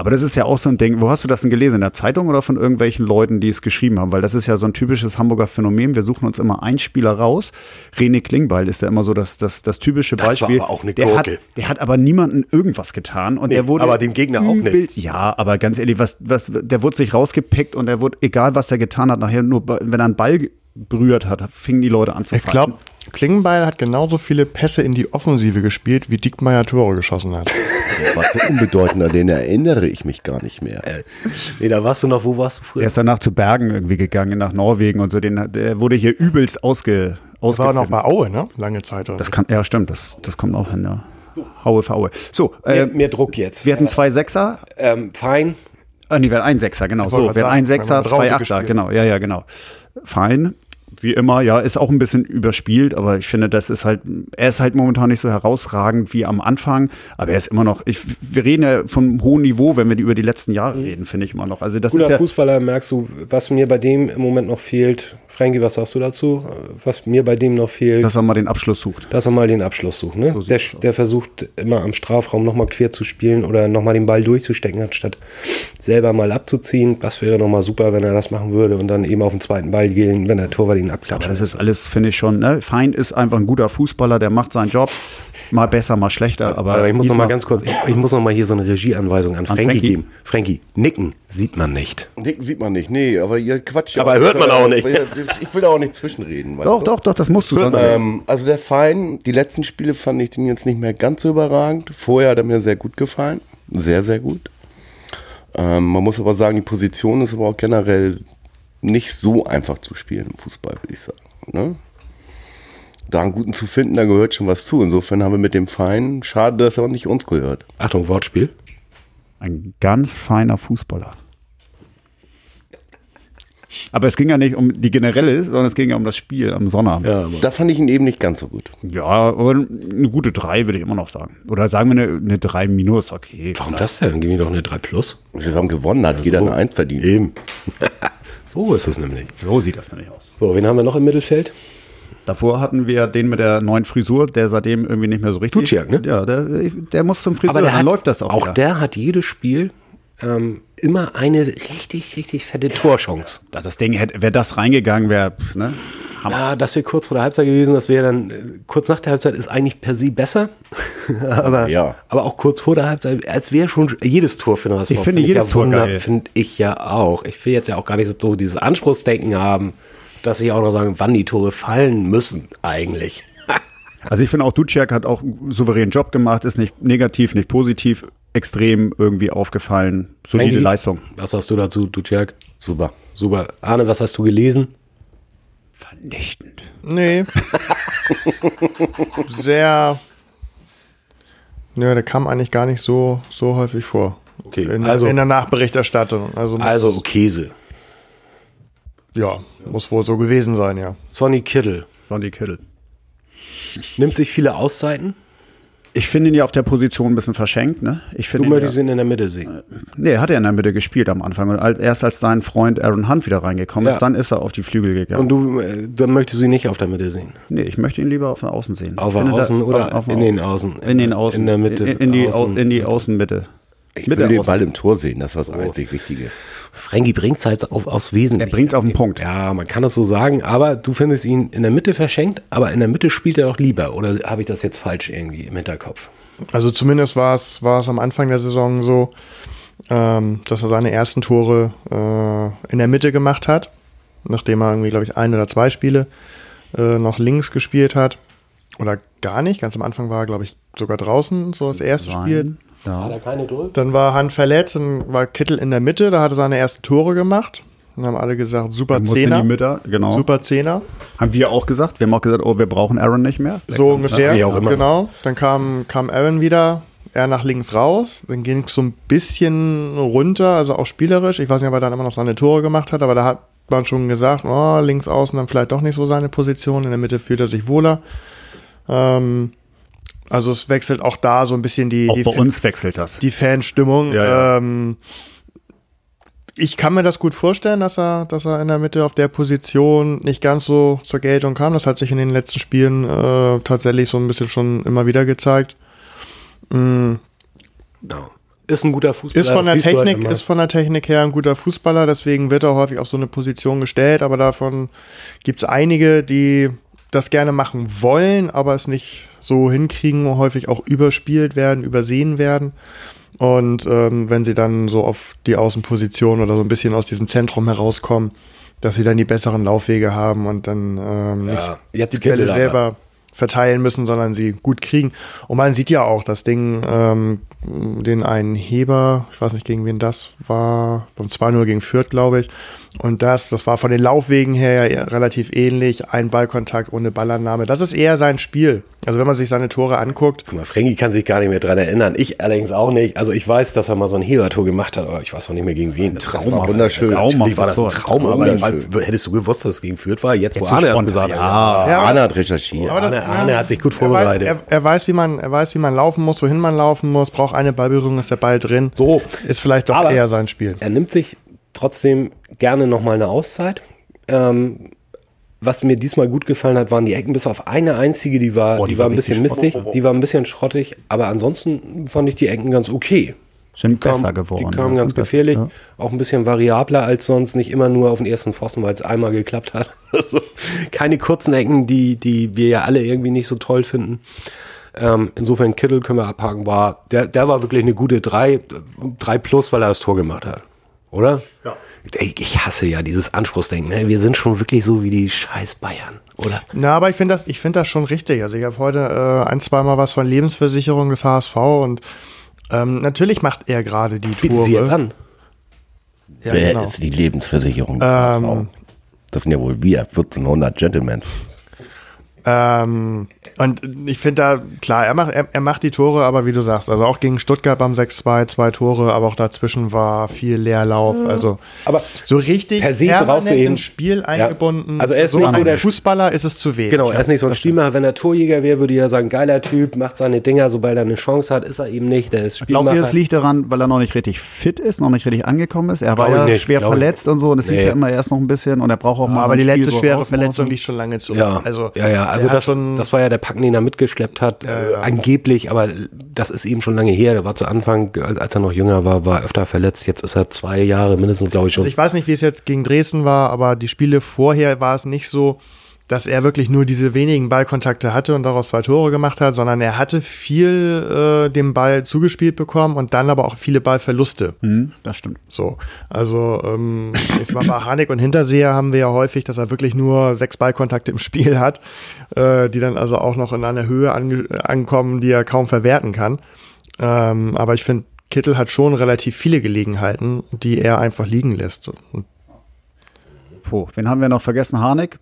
Aber das ist ja auch so ein Ding. Wo hast du das denn gelesen? In der Zeitung oder von irgendwelchen Leuten, die es geschrieben haben? Weil das ist ja so ein typisches Hamburger Phänomen. Wir suchen uns immer einen Spieler raus. René Klingbeil ist ja immer so das, das, das typische Das war Beispiel. aber auch eine der, hat, Gurke. der hat aber niemanden irgendwas getan. Und der wurde aber dem Gegner auch nicht. Ja, aber ganz ehrlich, was, was, der wurde sich rausgepickt und der wurde, egal was er getan hat, nachher nur, wenn er einen Ball berührt hat, fingen die Leute an zu ich glaube, Klingenbeil hat genauso viele Pässe in die Offensive gespielt, wie Dickmeyer Tore geschossen hat. Der war so unbedeutender, den erinnere ich mich gar nicht mehr. Nee, da warst du noch, wo warst du früher? Er ist danach zu Bergen irgendwie gegangen, nach Norwegen und so. Den, der wurde hier übelst ausge, Das war noch bei Aue, ne? Lange Zeit. oder? Das kann, ja, stimmt, das, das kommt auch hin, ja. Haue für Haue. So, mehr, äh, mehr Druck jetzt. wir hatten zwei Sechser. ähm, fein. Ah, nee, wir hatten einen Sechser, genau. So, wir hatten einen sagen, Sechser, zwei Achter, gespielt. genau. Ja, ja, genau. Fein. Wie immer, ja, ist auch ein bisschen überspielt, aber ich finde, das ist halt, er ist halt momentan nicht so herausragend wie am Anfang, aber er ist immer noch, ich, wir reden ja von hohem Niveau, wenn wir über die letzten Jahre reden, finde ich immer noch. Also das Guter ist ja, Fußballer, merkst du, was mir bei dem im Moment noch fehlt. Frankie, was sagst du dazu? Was mir bei dem noch fehlt, dass er mal den Abschluss sucht. dass er mal den Abschluss sucht. Ne? der, der versucht immer am Strafraum nochmal quer zu spielen oder nochmal den Ball durchzustecken, anstatt selber mal abzuziehen. Das wäre nochmal super, wenn er das machen würde und dann eben auf den zweiten Ball gehen, wenn der Torwart ihn abklatscht. Aber das ist alles, finde ich schon, ne? Feind ist einfach ein guter Fußballer, der macht seinen Job. Mal besser, mal schlechter, aber, Aber ich muss noch mal ganz kurz, ich, ich muss noch mal hier so eine Regieanweisung an Frankie, Frankie? geben. Frankie, nicken sieht man nicht. Nicken sieht man nicht, nee, aber ihr quatscht ja Aber auch. hört man auch nicht. Ich will da auch nicht zwischenreden. weißt Doch, du? doch, doch, das musst du sonst. Ähm, also der Fein, die letzten Spiele fand ich den jetzt nicht mehr ganz so überragend. Vorher hat er mir sehr gut gefallen. Sehr, sehr gut. Ähm, man muss aber sagen, die Position ist aber auch generell nicht so einfach zu spielen im Fußball, würde ich sagen. Ne? Da einen guten zu finden, da gehört schon was zu. Insofern haben wir mit dem Fein, schade, dass er auch nicht uns gehört. Achtung, Wortspiel. Ein ganz feiner Fußballer. Aber es ging ja nicht um die generelle, sondern es ging ja um das Spiel am Sonnabend. Ja, Da fand ich ihn eben nicht ganz so gut. aber eine gute 3 würde ich immer noch sagen. Oder sagen wir eine, eine 3 minus, okay. Warum das denn? Gib mir doch eine 3 Plus. Wir haben gewonnen, hat jeder eine Eins verdient. Eben. [laughs] so ist es nämlich. So sieht das nämlich aus. So, wen haben wir noch im Mittelfeld? Davor hatten wir den mit der neuen Frisur, der seitdem irgendwie nicht mehr so richtig. Duciak, ne? Ja, der, der muss zum Friseur, Aber der dann hat, läuft das auch. Auch wieder. der hat jedes Spiel ähm, immer eine richtig, richtig fette Torchance. Das- Das Ding, hätte- wäre das reingegangen, wäre, ne? Hammer. Ja, das wäre kurz vor der Halbzeit gewesen, das wäre dann, äh, kurz nach der Halbzeit ist eigentlich per se besser. [laughs] aber, Ja. aber auch kurz vor der Halbzeit, als wäre schon jedes Tor für den HSV. Ich finde Find jedes ja Tor wunder- geil. Finde ich ja auch. Ich will jetzt ja auch gar nicht so dieses Anspruchsdenken haben, dass ich auch noch sagen, wann die Tore fallen müssen eigentlich. Also ich finde auch, Duciak hat auch einen souveränen Job gemacht, ist nicht negativ, nicht positiv, extrem irgendwie aufgefallen. Solide Frankie, Leistung. Was sagst du dazu, Duciak? Super. Super. Arne, was hast du gelesen? Vernichtend. Nee. Sehr. Nö, der kam eigentlich gar nicht so, so häufig vor. Okay, in, also- in der Nachberichterstattung. Also, Also, Käse. ja, muss wohl so gewesen sein, ja. Sonny Kittel. Sonny Kittel. Nimmt sich viele Auszeiten. Ich finde ihn ja auf der Position ein bisschen verschenkt, ne? Ich Du finde ihn möchtest ja, ihn in der Mitte sehen. Nee, hat er in der Mitte gespielt am Anfang. Und als, erst als sein Freund Aaron Hunt wieder reingekommen Ja. ist, dann ist er auf die Flügel gegangen. Und du, äh, dann möchtest du ihn nicht auf der Mitte sehen. nee, ich möchte ihn lieber auf den Außen sehen. Auf der finde, Außen da- oder auf- auf- in den Außen? In den Außen. In der Mitte. In, in, die, Au- Außen. in die Außenmitte. Ich Mit will den Außen- Ball im Tor sehen, das ist das einzig Wichtige. Frankie bringt es halt auf, aufs Wesentliche. Er bringt's auf den Punkt. Ja, man kann das so sagen, aber du findest ihn in der Mitte verschenkt, aber in der Mitte spielt er doch lieber. Oder habe ich das jetzt falsch irgendwie im Hinterkopf? Also zumindest war es, war es am Anfang der Saison so, ähm, dass er seine ersten Tore äh, in der Mitte gemacht hat, nachdem er irgendwie, glaube ich, ein oder zwei Spiele äh, noch links gespielt hat. Oder gar nicht. Ganz am Anfang war er, glaube ich, sogar draußen, so das erste Spiel. Ja. Hat er keine Tore? Dann war Hand verletzt, dann war Kittel in der Mitte, da hat er seine ersten Tore gemacht. Und haben alle gesagt, super Muss in die Zehner. Mitte, genau. Super Zehner. Haben wir auch gesagt. Wir haben auch gesagt, oh, wir brauchen Aaron nicht mehr. So ungefähr. wie auch immer. Genau. Dann kam, kam Aaron wieder, er nach links raus. Dann ging es so ein bisschen runter, also auch spielerisch. Ich weiß nicht, ob er dann immer noch seine Tore gemacht hat, aber da hat man schon gesagt, oh, links außen dann vielleicht doch nicht so seine Position. In der Mitte fühlt er sich wohler. Ähm, also es wechselt auch da so ein bisschen die, Auch die, bei uns wechselt das. die Fanstimmung. Ja, ja. Ähm, ich kann mir das gut vorstellen, dass er, dass er in der Mitte auf der Position nicht ganz so zur Geltung kam. Das hat sich in den letzten Spielen äh, tatsächlich so ein bisschen schon immer wieder gezeigt. Mm, Genau. Ist ein guter Fußballer. Ist von der halt Technik, ist von der Technik her ein guter Fußballer, deswegen wird er häufig auf so eine Position gestellt, aber davon gibt es einige, die das gerne machen wollen, aber es nicht so hinkriegen häufig auch überspielt werden, übersehen werden. Und ähm, wenn sie dann so auf die Außenposition oder so ein bisschen aus diesem Zentrum herauskommen, dass sie dann die besseren Laufwege haben und dann ähm, nicht Ja, jetzt die Bälle aber. selber verteilen müssen, sondern sie gut kriegen. Und man sieht ja auch das Ding, ähm, den einen Heber, ich weiß nicht, gegen wen das war, beim 2-0 gegen Fürth, glaube ich. Und das, das war von den Laufwegen her ja relativ ähnlich. Ein Ballkontakt ohne Ballannahme. Das ist eher sein Spiel. Also wenn man sich seine Tore anguckt, Guck mal, Frenkie kann sich gar nicht mehr dran erinnern. Ich allerdings auch nicht. Also ich weiß, dass er mal so ein Hebertor gemacht hat, aber ich weiß auch nicht mehr gegen wen. Das Traumhaft. war wunderschön. Traumhaft Natürlich war das ein. Traum, aber Wunderschön. hättest du gewusst, dass es gegen Fürth war? Jetzt, wo Jetzt Arne erst gesagt hat. ja. Ja, aber- Arne hat recherchiert. Aber das- Arne, Arne hat sich gut er weiß, vorbereitet. er, er, weiß, wie man, er weiß, wie man laufen muss, wohin man laufen muss, braucht eine Ballberührung, ist der Ball drin. So. Ist vielleicht doch Aber- eher sein Spiel. Er nimmt sich trotzdem gerne nochmal eine Auszeit. Ähm, was mir diesmal gut gefallen hat, waren die Ecken, bis auf eine einzige, die war, Boah, die die war war ein bisschen mistig, die war ein bisschen schrottig, aber ansonsten fand ich die Ecken ganz okay. Sind Kam- besser geworden. Die kamen ja. ganz gefährlich, auch ein bisschen variabler als sonst, nicht immer nur auf den ersten Pfosten, weil es einmal geklappt hat. [laughs] Also, keine kurzen Ecken, die, die wir ja alle irgendwie nicht so toll finden. Ähm, insofern Kittel können wir abhaken, war, der, der war wirklich eine gute 3, 3 plus, weil er das Tor gemacht hat. Oder? Ja. Ich, ich hasse ja dieses Anspruchsdenken. Ne? Wir sind schon wirklich so wie die scheiß Bayern, oder? Na, aber ich finde das, ich finde das schon richtig. Also ich habe heute äh, ein, zweimal was von Lebensversicherung des HSV und ähm, natürlich macht er gerade die Bieten Tore. Sie jetzt an. Ja, Wer genau. ist die Lebensversicherung des Ähm, HSV? Das sind ja wohl wir, 1400 Gentlemen. Ähm, und ich finde da, klar, er macht, er, er macht die Tore, aber wie du sagst, also auch gegen Stuttgart beim 6-2, zwei Tore, aber auch dazwischen war viel Leerlauf. Also Aber so richtig per se brauchst du eben- ins Spiel eingebunden. Also er ist so nicht so der- Fußballer ist es zu wenig. Genau, er ist nicht so ein Spielmacher. Wenn er Torjäger wäre, würde ich ja sagen, geiler Typ, macht seine Dinger, sobald er eine Chance hat, ist er eben nicht. Der ist Ich glaube, Spielmacher. das liegt daran, weil er noch nicht richtig fit ist, noch nicht richtig angekommen ist. Er war ja nicht, schwer ich verletzt und so und es hieß Nee. ja immer erst noch ein bisschen und er braucht auch mal aber ein die letzte er schwere. Verletzung liegt schon lange zurück. Ja, also, ja, ja. Also das, schon, das war ja der Packen, den er mitgeschleppt hat. äh, Angeblich, aber das ist eben schon lange her. Der war zu Anfang, als er noch jünger war, war öfter verletzt. Jetzt ist er zwei Jahre mindestens, glaube ich, schon. Also ich weiß nicht, wie es jetzt gegen Dresden war, aber die Spiele vorher war es nicht so, dass er wirklich nur diese wenigen Ballkontakte hatte und daraus zwei Tore gemacht hat, sondern er hatte viel äh, dem Ball zugespielt bekommen und dann aber auch viele Ballverluste. Hm, das stimmt. So, also ähm, jetzt mal bei Harnik und Hinterseher haben wir ja häufig, dass er wirklich nur sechs Ballkontakte im Spiel hat, äh, die dann also auch noch in einer Höhe ankommen, die er kaum verwerten kann. Ähm, aber ich finde, Kittel hat schon relativ viele Gelegenheiten, die er einfach liegen lässt. Und Puh, wen haben wir noch vergessen? Harnik,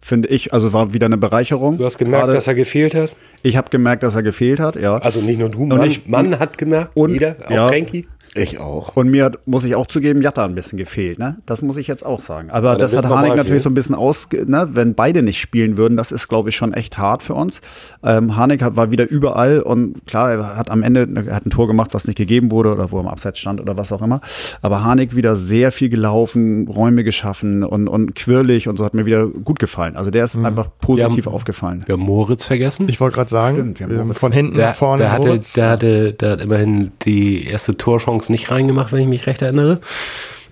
finde ich, also war wieder eine Bereicherung. du hast gemerkt, Gerade- dass er gefehlt hat. ich habe gemerkt, dass er gefehlt hat, ja. Also nicht nur du, Und Mann, ich- Mann hat gemerkt, und- jeder, auch ja. Frankie. Ich auch. Und mir hat, muss ich auch zugeben, Jatta ein bisschen gefehlt, ne? Das muss ich jetzt auch sagen. Aber Ja, das hat Harnik natürlich so ein bisschen aus, ne? Wenn beide nicht spielen würden, das ist, glaube ich, schon echt hart für uns. Ähm, Harnik hat, war wieder überall und klar, er hat am Ende, er hat ein Tor gemacht, was nicht gegeben wurde oder wo er im Abseits stand oder was auch immer. Aber Harnik wieder sehr viel gelaufen, Räume geschaffen und, und quirlig und so hat mir wieder gut gefallen. Also der ist Mhm. einfach positiv Wir haben- aufgefallen. Wir haben Moritz vergessen. ich wollte gerade sagen, Stimmt, wir haben ähm, Moritz. von hinten der, nach vorne. der, hatte, der, hatte, der hat immerhin die erste Torchance nicht reingemacht, wenn ich mich recht erinnere.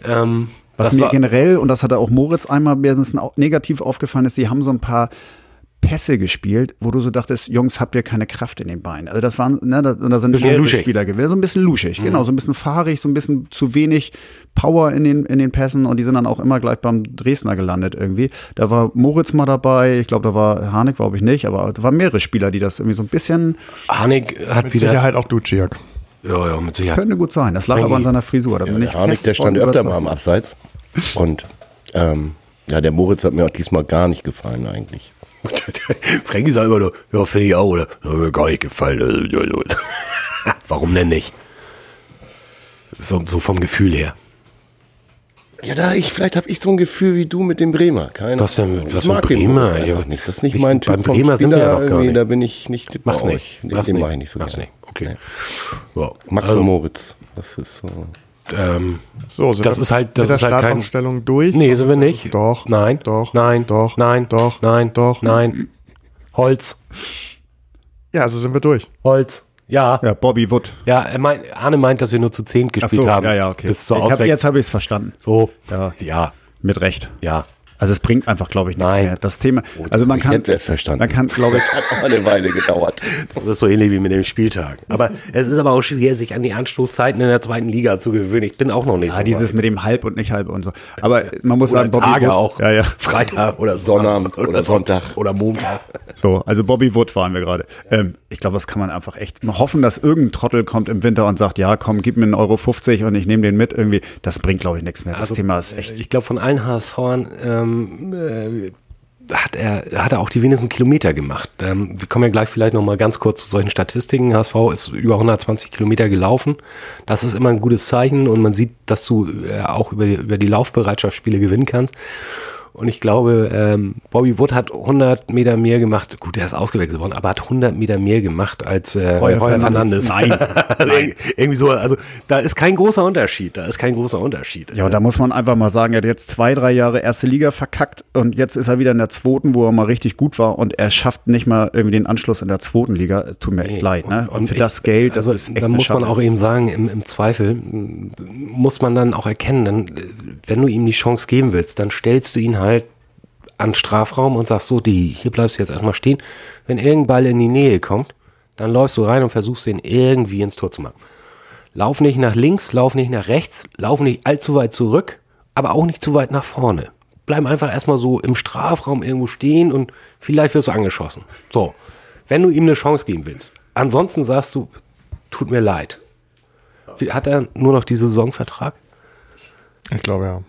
Ähm, Was das mir war, generell, und das hat auch Moritz einmal mir ein bisschen negativ aufgefallen ist, sie haben so ein paar Pässe gespielt, wo du so dachtest, Jungs, habt ihr keine Kraft in den Beinen. Also das waren, ne, da, und da sind mehrere. Spieler gewesen, so ein bisschen luschig, genau, so ein bisschen fahrig, so ein bisschen zu wenig Power in den, in den Pässen und die sind dann auch immer gleich beim Dresdner gelandet irgendwie. Da war Moritz mal dabei, ich glaube, da war Harnik, glaube ich nicht, aber da waren mehrere Spieler, die das irgendwie so ein bisschen, Harnik hat Mit wieder. Sicherheit auch Duciak. Ja, ja, mit Sicherheit. könnte gut sein. Das lag aber an seiner Frisur. Da bin ich Der Harnik, der stand öfter mal am Abseits. Und Ähm, ja, der Moritz hat mir auch diesmal gar nicht gefallen eigentlich. [laughs] Frankie sagt immer nur, ja, finde ich auch, oder? Hat mir gar nicht gefallen. [laughs] Warum denn nicht? So, so vom Gefühl her. Ja, da ich, vielleicht habe ich so ein Gefühl wie du mit dem Bremer. Keine Was denn- Ahnung. was Ich mag mit den Bremer? Ja, nicht. Das ist nicht ich- mein Typ beim Bremer sind wir ja doch gar nicht. Da bin ich nicht Mach's nicht. Mach's nicht. ich nicht so Mach's nicht. Okay. Ja, Max also, und Moritz. Das ist so. Oh, ähm, So, sind Das wir ist halt- das mit der ist halt kein- Startaufstellung durch. nee, sind wir nicht. Doch. Nein. Doch. Nein. Doch. Nein. Doch. Nein. Doch. Nein. Holz. Ja, also sind wir durch. Holz. Ja. Ja, Bobby Wood. Ja, er meint, Arne meint, dass wir nur zu zehn Ach gespielt so, haben. ja, ja, okay. Bis zur ich hab, jetzt habe ich es verstanden. So. Ja. Ja. Mit Recht. Ja. Also es bringt einfach, glaube ich, nichts Nein. mehr. Das Thema, also man ich kann, hätte es erst verstanden. man kann, glaube ich, Das [laughs] hat auch eine Weile gedauert. Das ist so ähnlich wie mit dem Spieltag. Aber es ist aber auch schwer, sich an die Anstoßzeiten in der zweiten Liga zu gewöhnen. Ich bin auch noch nicht ja, so dieses weit. mit dem Halb und nicht Halb und so. Aber man muss oder sagen, Bobby Tage Wood, auch. Ja, ja. Freitag oder Sonnabend oder Sonntag. oder Montag. So, also Bobby Wood waren wir gerade. Ähm, ich glaube, das kann man einfach echt mal hoffen, dass irgendein Trottel kommt im Winter und sagt, ja, komm, gib mir einen Euro 50 und ich nehme den mit irgendwie. Das bringt, glaube ich, nichts mehr. Das Thema ist echt. Ich glaube, von allen HSVern ähm, äh, hat er, hat er auch die wenigsten Kilometer gemacht. Ähm, wir kommen ja gleich vielleicht noch mal ganz kurz zu solchen Statistiken. HSV ist über 120 Kilometer gelaufen. Das ist immer ein gutes Zeichen und man sieht, dass du äh, auch über die, über die Laufbereitschaft Spiele gewinnen kannst. Und ich glaube, ähm, Bobby Wood hat 100 Meter mehr gemacht. Gut, er ist ausgewechselt worden, aber hat 100 Meter mehr gemacht als äh, Heuer Fernandes. Nein. [laughs] also irg- irgendwie so. Also da ist kein großer Unterschied. Da ist kein großer Unterschied. Ja, und da muss man einfach mal sagen, er hat jetzt zwei, drei Jahre erste Liga verkackt und jetzt ist er wieder in der zweiten, wo er mal richtig gut war und er schafft nicht mal irgendwie den Anschluss in der zweiten Liga. Tut mir echt leid, ne? Und, für ich- das Geld, das also ist echt Da muss man auch eben sagen, im, im Zweifel muss man dann auch erkennen, dann, wenn du ihm die Chance geben willst, dann stellst du ihn halt an Strafraum und sagst so, die, hier bleibst du jetzt erstmal stehen. Wenn irgendein Ball in die Nähe kommt, dann läufst du rein und versuchst den irgendwie ins Tor zu machen. Lauf nicht nach links, lauf nicht nach rechts, lauf nicht allzu weit zurück, aber auch nicht zu weit nach vorne. Bleib einfach erstmal so im Strafraum irgendwo stehen und vielleicht wirst du angeschossen. So, wenn du ihm eine Chance geben willst. Ansonsten sagst du, tut mir leid. Hat er nur noch diesen Saisonvertrag? Ich glaube, ja.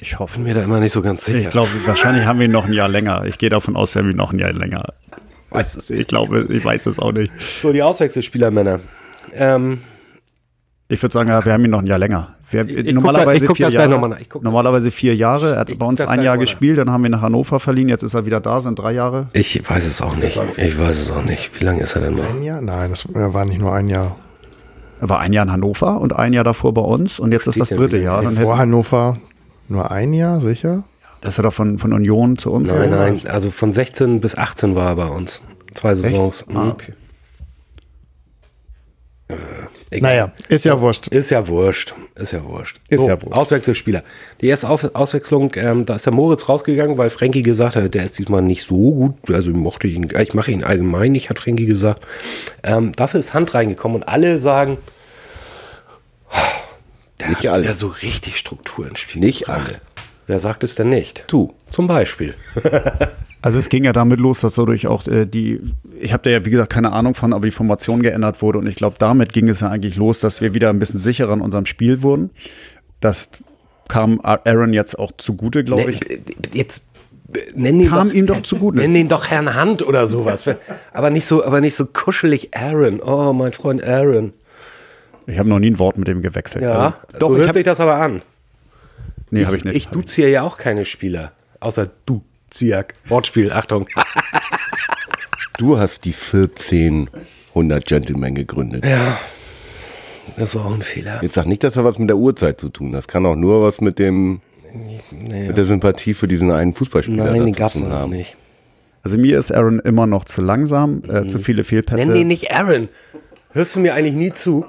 Ich hoffe. Bin mir da immer nicht so ganz sicher. Ich glaube, wahrscheinlich haben wir ihn noch ein Jahr länger. Ich gehe davon aus, wir haben ihn noch ein Jahr länger. weiß es Ich glaube, ich weiß es auch nicht. So, die Auswechselspielermänner. Ähm, Ich würde sagen, ja, wir haben ihn noch ein Jahr länger. Wir, Ich- normalerweise ich guck vier Jahre. noch mal nach. Ich guck das- normalerweise vier Jahre. Er hat Ich bei uns ein Jahr gespielt, dann haben wir nach Hannover verliehen. Jetzt ist er wieder da, sind drei Jahre. ich weiß es auch nicht. Ich weiß es auch nicht. Wie lange ist er denn noch? Ein Jahr? Nein, das war nicht nur ein Jahr. Er war ein Jahr in Hannover und ein Jahr davor bei uns und jetzt ist das Steht dritte ja Jahr. Dann Vor Hannover nur ein Jahr, sicher? das ist er doch von, von Union zu uns. Nein, oder? nein. Also von 16 bis 18 war er bei uns. Zwei Saisons. Ah, Mhm. okay. Egal. Naja, ist ja wurscht. Ist ja wurscht. Ist ja wurscht. Ist ja wurscht. Auswechselspieler. Die erste Auf Auswechslung, ähm, da ist der Moritz rausgegangen, weil Frankie gesagt hat, der ist diesmal nicht so gut. Also ich mochte ihn, äh, ich mache ihn allgemein nicht, hat Frankie gesagt. Ähm, dafür ist Hand reingekommen und alle sagen, der Nicht hat alle. wieder so richtig Struktur ins Spiel. Nicht gebracht. alle. Wer sagt es denn nicht? Du. Zum Beispiel. [laughs] Also es ging ja damit los, dass dadurch auch äh, die, ich habe da ja wie gesagt keine Ahnung von, aber die Formation geändert wurde und ich glaube, damit ging es ja eigentlich los, dass wir wieder ein bisschen sicherer in unserem Spiel wurden. Das kam Aaron jetzt auch zugute, glaube ich. Ne, Jetzt äh, nenn ihn Kam doch, ihm doch zugute. Nenn ihn doch Herrn Hand oder sowas. [laughs] aber nicht so, aber nicht so kuschelig Aaron. Oh, mein Freund Aaron. Ich habe noch nie ein Wort mit dem gewechselt. Ja, Also, doch, so hört sich das aber an. nee, habe ich nicht. Ich duziere ja auch keine Spieler. Außer du, Ziak. Wortspiel, Achtung. [laughs] Du hast die 1400 Gentlemen gegründet. Ja, das war auch ein Fehler. Jetzt sag nicht, dass er was mit der Uhrzeit zu tun hat. Das kann auch nur was mit dem mit der Sympathie für diesen einen Fußballspieler Nein, den zu gab's tun noch haben. nicht. also mir ist Aaron immer noch zu langsam, äh, zu viele Fehlpässe. Nenn den nicht Aaron. Hörst du mir eigentlich nie zu?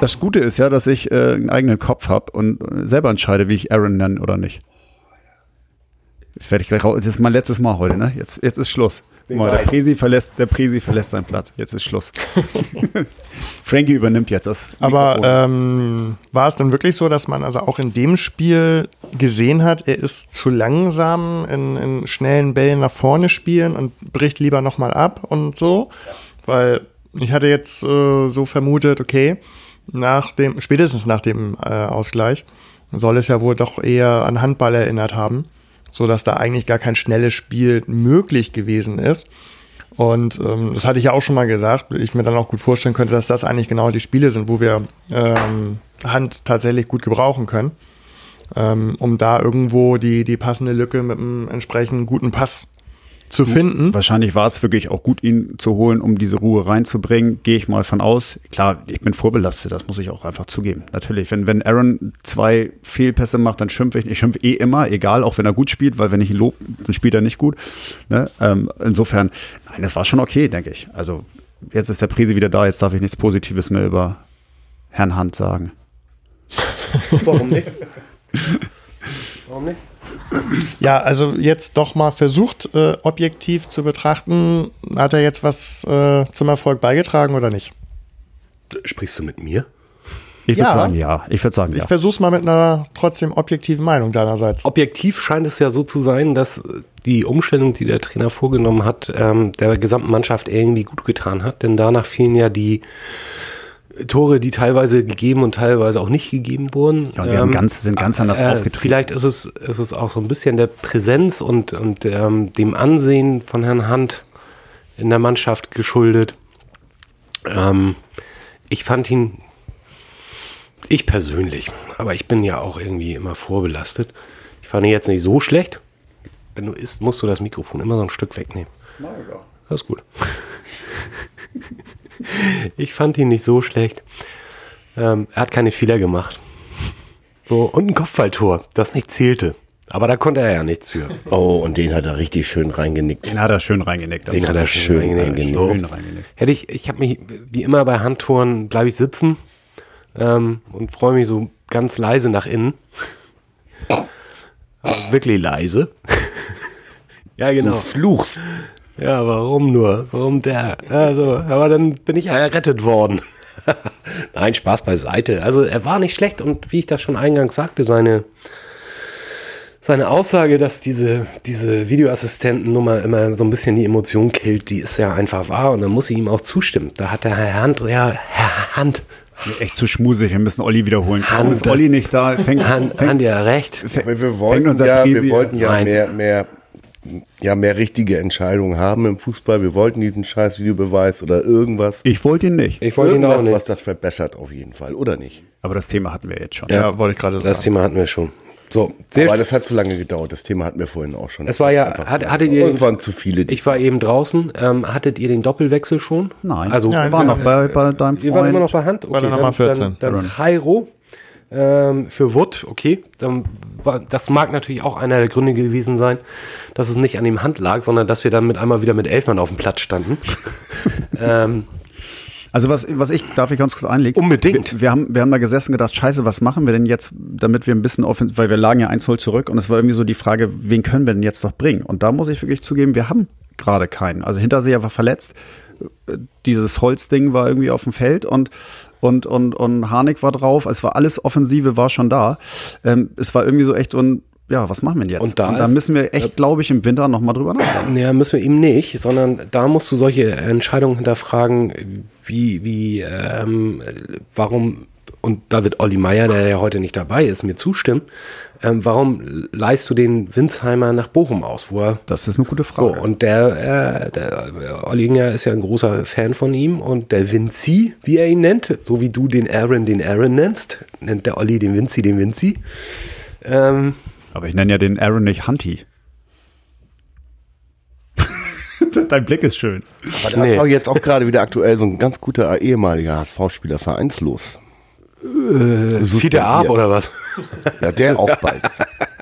Das Gute ist ja, dass ich äh, einen eigenen Kopf habe und äh, selber entscheide, wie ich Aaron nenne oder nicht. Jetzt werde ich gleich raus. Das ist mein letztes Mal heute, ne? Jetzt, jetzt ist Schluss. Guck Mal, der. Presi verlässt, der Presi verlässt seinen Platz. Jetzt ist Schluss. [laughs] Frankie übernimmt jetzt das. Aber Mikrofon. ähm, war es dann wirklich so, dass man also auch in dem Spiel gesehen hat, er ist zu langsam in, in schnellen Bällen nach vorne spielen und bricht lieber nochmal ab und so? Weil ich hatte jetzt äh, so vermutet, okay, nach dem, spätestens nach dem äh, Ausgleich, soll es ja wohl doch eher an Handball erinnert haben, so dass da eigentlich gar kein schnelles Spiel möglich gewesen ist. Und ähm, das hatte ich ja auch schon mal gesagt, ich mir dann auch gut vorstellen könnte, dass das eigentlich genau die Spiele sind, wo wir ähm, Hand tatsächlich gut gebrauchen können, ähm, um da irgendwo die, die passende Lücke mit einem entsprechend guten Pass zu finden. Wahrscheinlich war es wirklich auch gut, ihn zu holen, um diese Ruhe reinzubringen. Gehe ich mal von aus. Klar, ich bin vorbelastet, das muss ich auch einfach zugeben. Natürlich, wenn, wenn Aaron zwei Fehlpässe macht, dann schimpfe ich. Ich schimpfe eh immer, egal, auch wenn er gut spielt, weil wenn ich ihn lobe, dann spielt er nicht gut. Ne? Ähm, insofern, nein, das war schon okay, denke ich. Also jetzt ist der Prise wieder da, jetzt darf ich nichts Positives mehr über Herrn Hand sagen. Warum nicht? Warum nicht? Ja, also jetzt doch mal versucht, äh, objektiv zu betrachten. Hat er jetzt was äh, zum Erfolg beigetragen oder nicht? Sprichst du mit mir? Ich würde Ja. sagen, ja. Ich würde sagen, Ich ja. versuch's mal mit einer trotzdem objektiven Meinung deinerseits. Objektiv scheint es ja so zu sein, dass die Umstellung, die der Trainer vorgenommen hat, ähm, der gesamten Mannschaft irgendwie gut getan hat. Denn danach fielen ja die Tore, die teilweise gegeben und teilweise auch nicht gegeben wurden. Ja, und wir haben Ähm, ganz, sind ganz anders äh, aufgetreten. Vielleicht ist es, ist es auch so ein bisschen der Präsenz und, und ähm, dem Ansehen von Herrn Hand in der Mannschaft geschuldet. Ähm, ich fand ihn, ich persönlich, aber ich bin ja auch irgendwie immer vorbelastet. Ich fand ihn jetzt nicht so schlecht. Wenn du isst, musst du das Mikrofon immer so ein Stück wegnehmen. Das ist gut. [laughs] [laughs] ich fand ihn nicht so schlecht. Ähm, er hat keine Fehler gemacht. So, und ein Kopfballtor, das nicht zählte. Aber da konnte er ja nichts für. Oh, und den hat er richtig schön reingenickt. Den hat er schön reingenickt. Den hat er schön reingenickt. Schön reingenickt. Hätte ich, ich habe mich, wie immer bei Handtouren, bleibe ich sitzen ähm, und freue mich so ganz leise nach innen. Aber wirklich leise. [laughs] ja, Du genau. fluchst. Ja, warum nur? Warum der? Also, aber dann bin ich ja errettet worden. [laughs] Nein, Spaß beiseite. Also er war nicht schlecht und wie ich das schon eingangs sagte, seine, seine Aussage, dass diese, diese Videoassistentennummer immer so ein bisschen die Emotion killt, die ist ja einfach wahr und dann muss ich ihm auch zustimmen. Da hat der Herr Hand, ja, Herr Hand, Echt zu schmusig, wir müssen Olli wiederholen. Kaum Hand- ist Olli nicht da, fängt, Hand, fängt, Hand ja recht. fängt, Wir, wollten unser ja, wir wollten ja mehr, mehr, ja, mehr richtige Entscheidungen haben im Fußball. Wir wollten diesen scheiß Videobeweis oder irgendwas. Ich wollte ihn nicht. Ich wollte ihn auch irgendwas, nicht. was das verbessert auf jeden Fall, oder nicht? Aber das Thema hatten wir jetzt schon. Ja, wollte ich gerade sagen. Das Thema hatten wir schon. So, sehr Aber das hat zu lange gedauert. Das Thema hatten wir vorhin auch schon. Es war ja- hat- hattet ihr- es waren zu viele. Ich war eben draußen. Ähm, hattet ihr den Doppelwechsel schon? Nein. Also Nein, war noch bei, bei deinem wir waren immer noch Freund. bei Hand. Okay, War der Nummer 14. Dann, dann Jairo ähm, für Wood, okay. Dann war, das mag natürlich auch einer der Gründe gewesen sein, dass es nicht an dem Hand lag, sondern dass wir dann mit einmal wieder mit elf Mann auf dem Platz standen. [laughs] ähm, Also was, was ich, darf ich ganz kurz einlegen? Unbedingt. Wir, wir, haben, wir haben da gesessen und gedacht, scheiße, was machen wir denn jetzt, damit wir ein bisschen offen, weil wir lagen ja 1-0 zurück und es war irgendwie so die Frage, wen können wir denn jetzt noch bringen? Und da muss ich wirklich zugeben, wir haben gerade keinen. Also Hinterseher war verletzt, dieses Holzding war irgendwie auf dem Feld und und und und Harnik war drauf. Es war alles Offensive war schon da. Ähm, es war irgendwie so echt und ja, was machen wir denn jetzt? Und da ist- müssen wir echt, glaube ich, im Winter noch mal drüber nachdenken. Ja, müssen wir eben nicht, sondern da musst du solche Entscheidungen hinterfragen, wie, wie, ähm, warum, und da wird Olli Meier, der ja heute nicht dabei ist, mir zustimmen, ähm, warum leihst du den Winsheimer nach Bochum aus, wo er Das ist eine gute so, Frage. und der, äh, der Ollinger ist ja ein großer Fan von ihm und der Vinci, wie er ihn nennt, so wie du den Aaron den Aaron nennst, nennt der Olli den Vinci den Vinci. Ähm, Aber ich nenne ja den Aaron nicht Hunty. [laughs] Dein Blick ist schön. Aber da Nee. war jetzt auch gerade wieder aktuell so ein ganz guter ehemaliger HSV-Spieler vereinslos. Äh, Fiete Ab oder was? [laughs] Ja, der auch bald.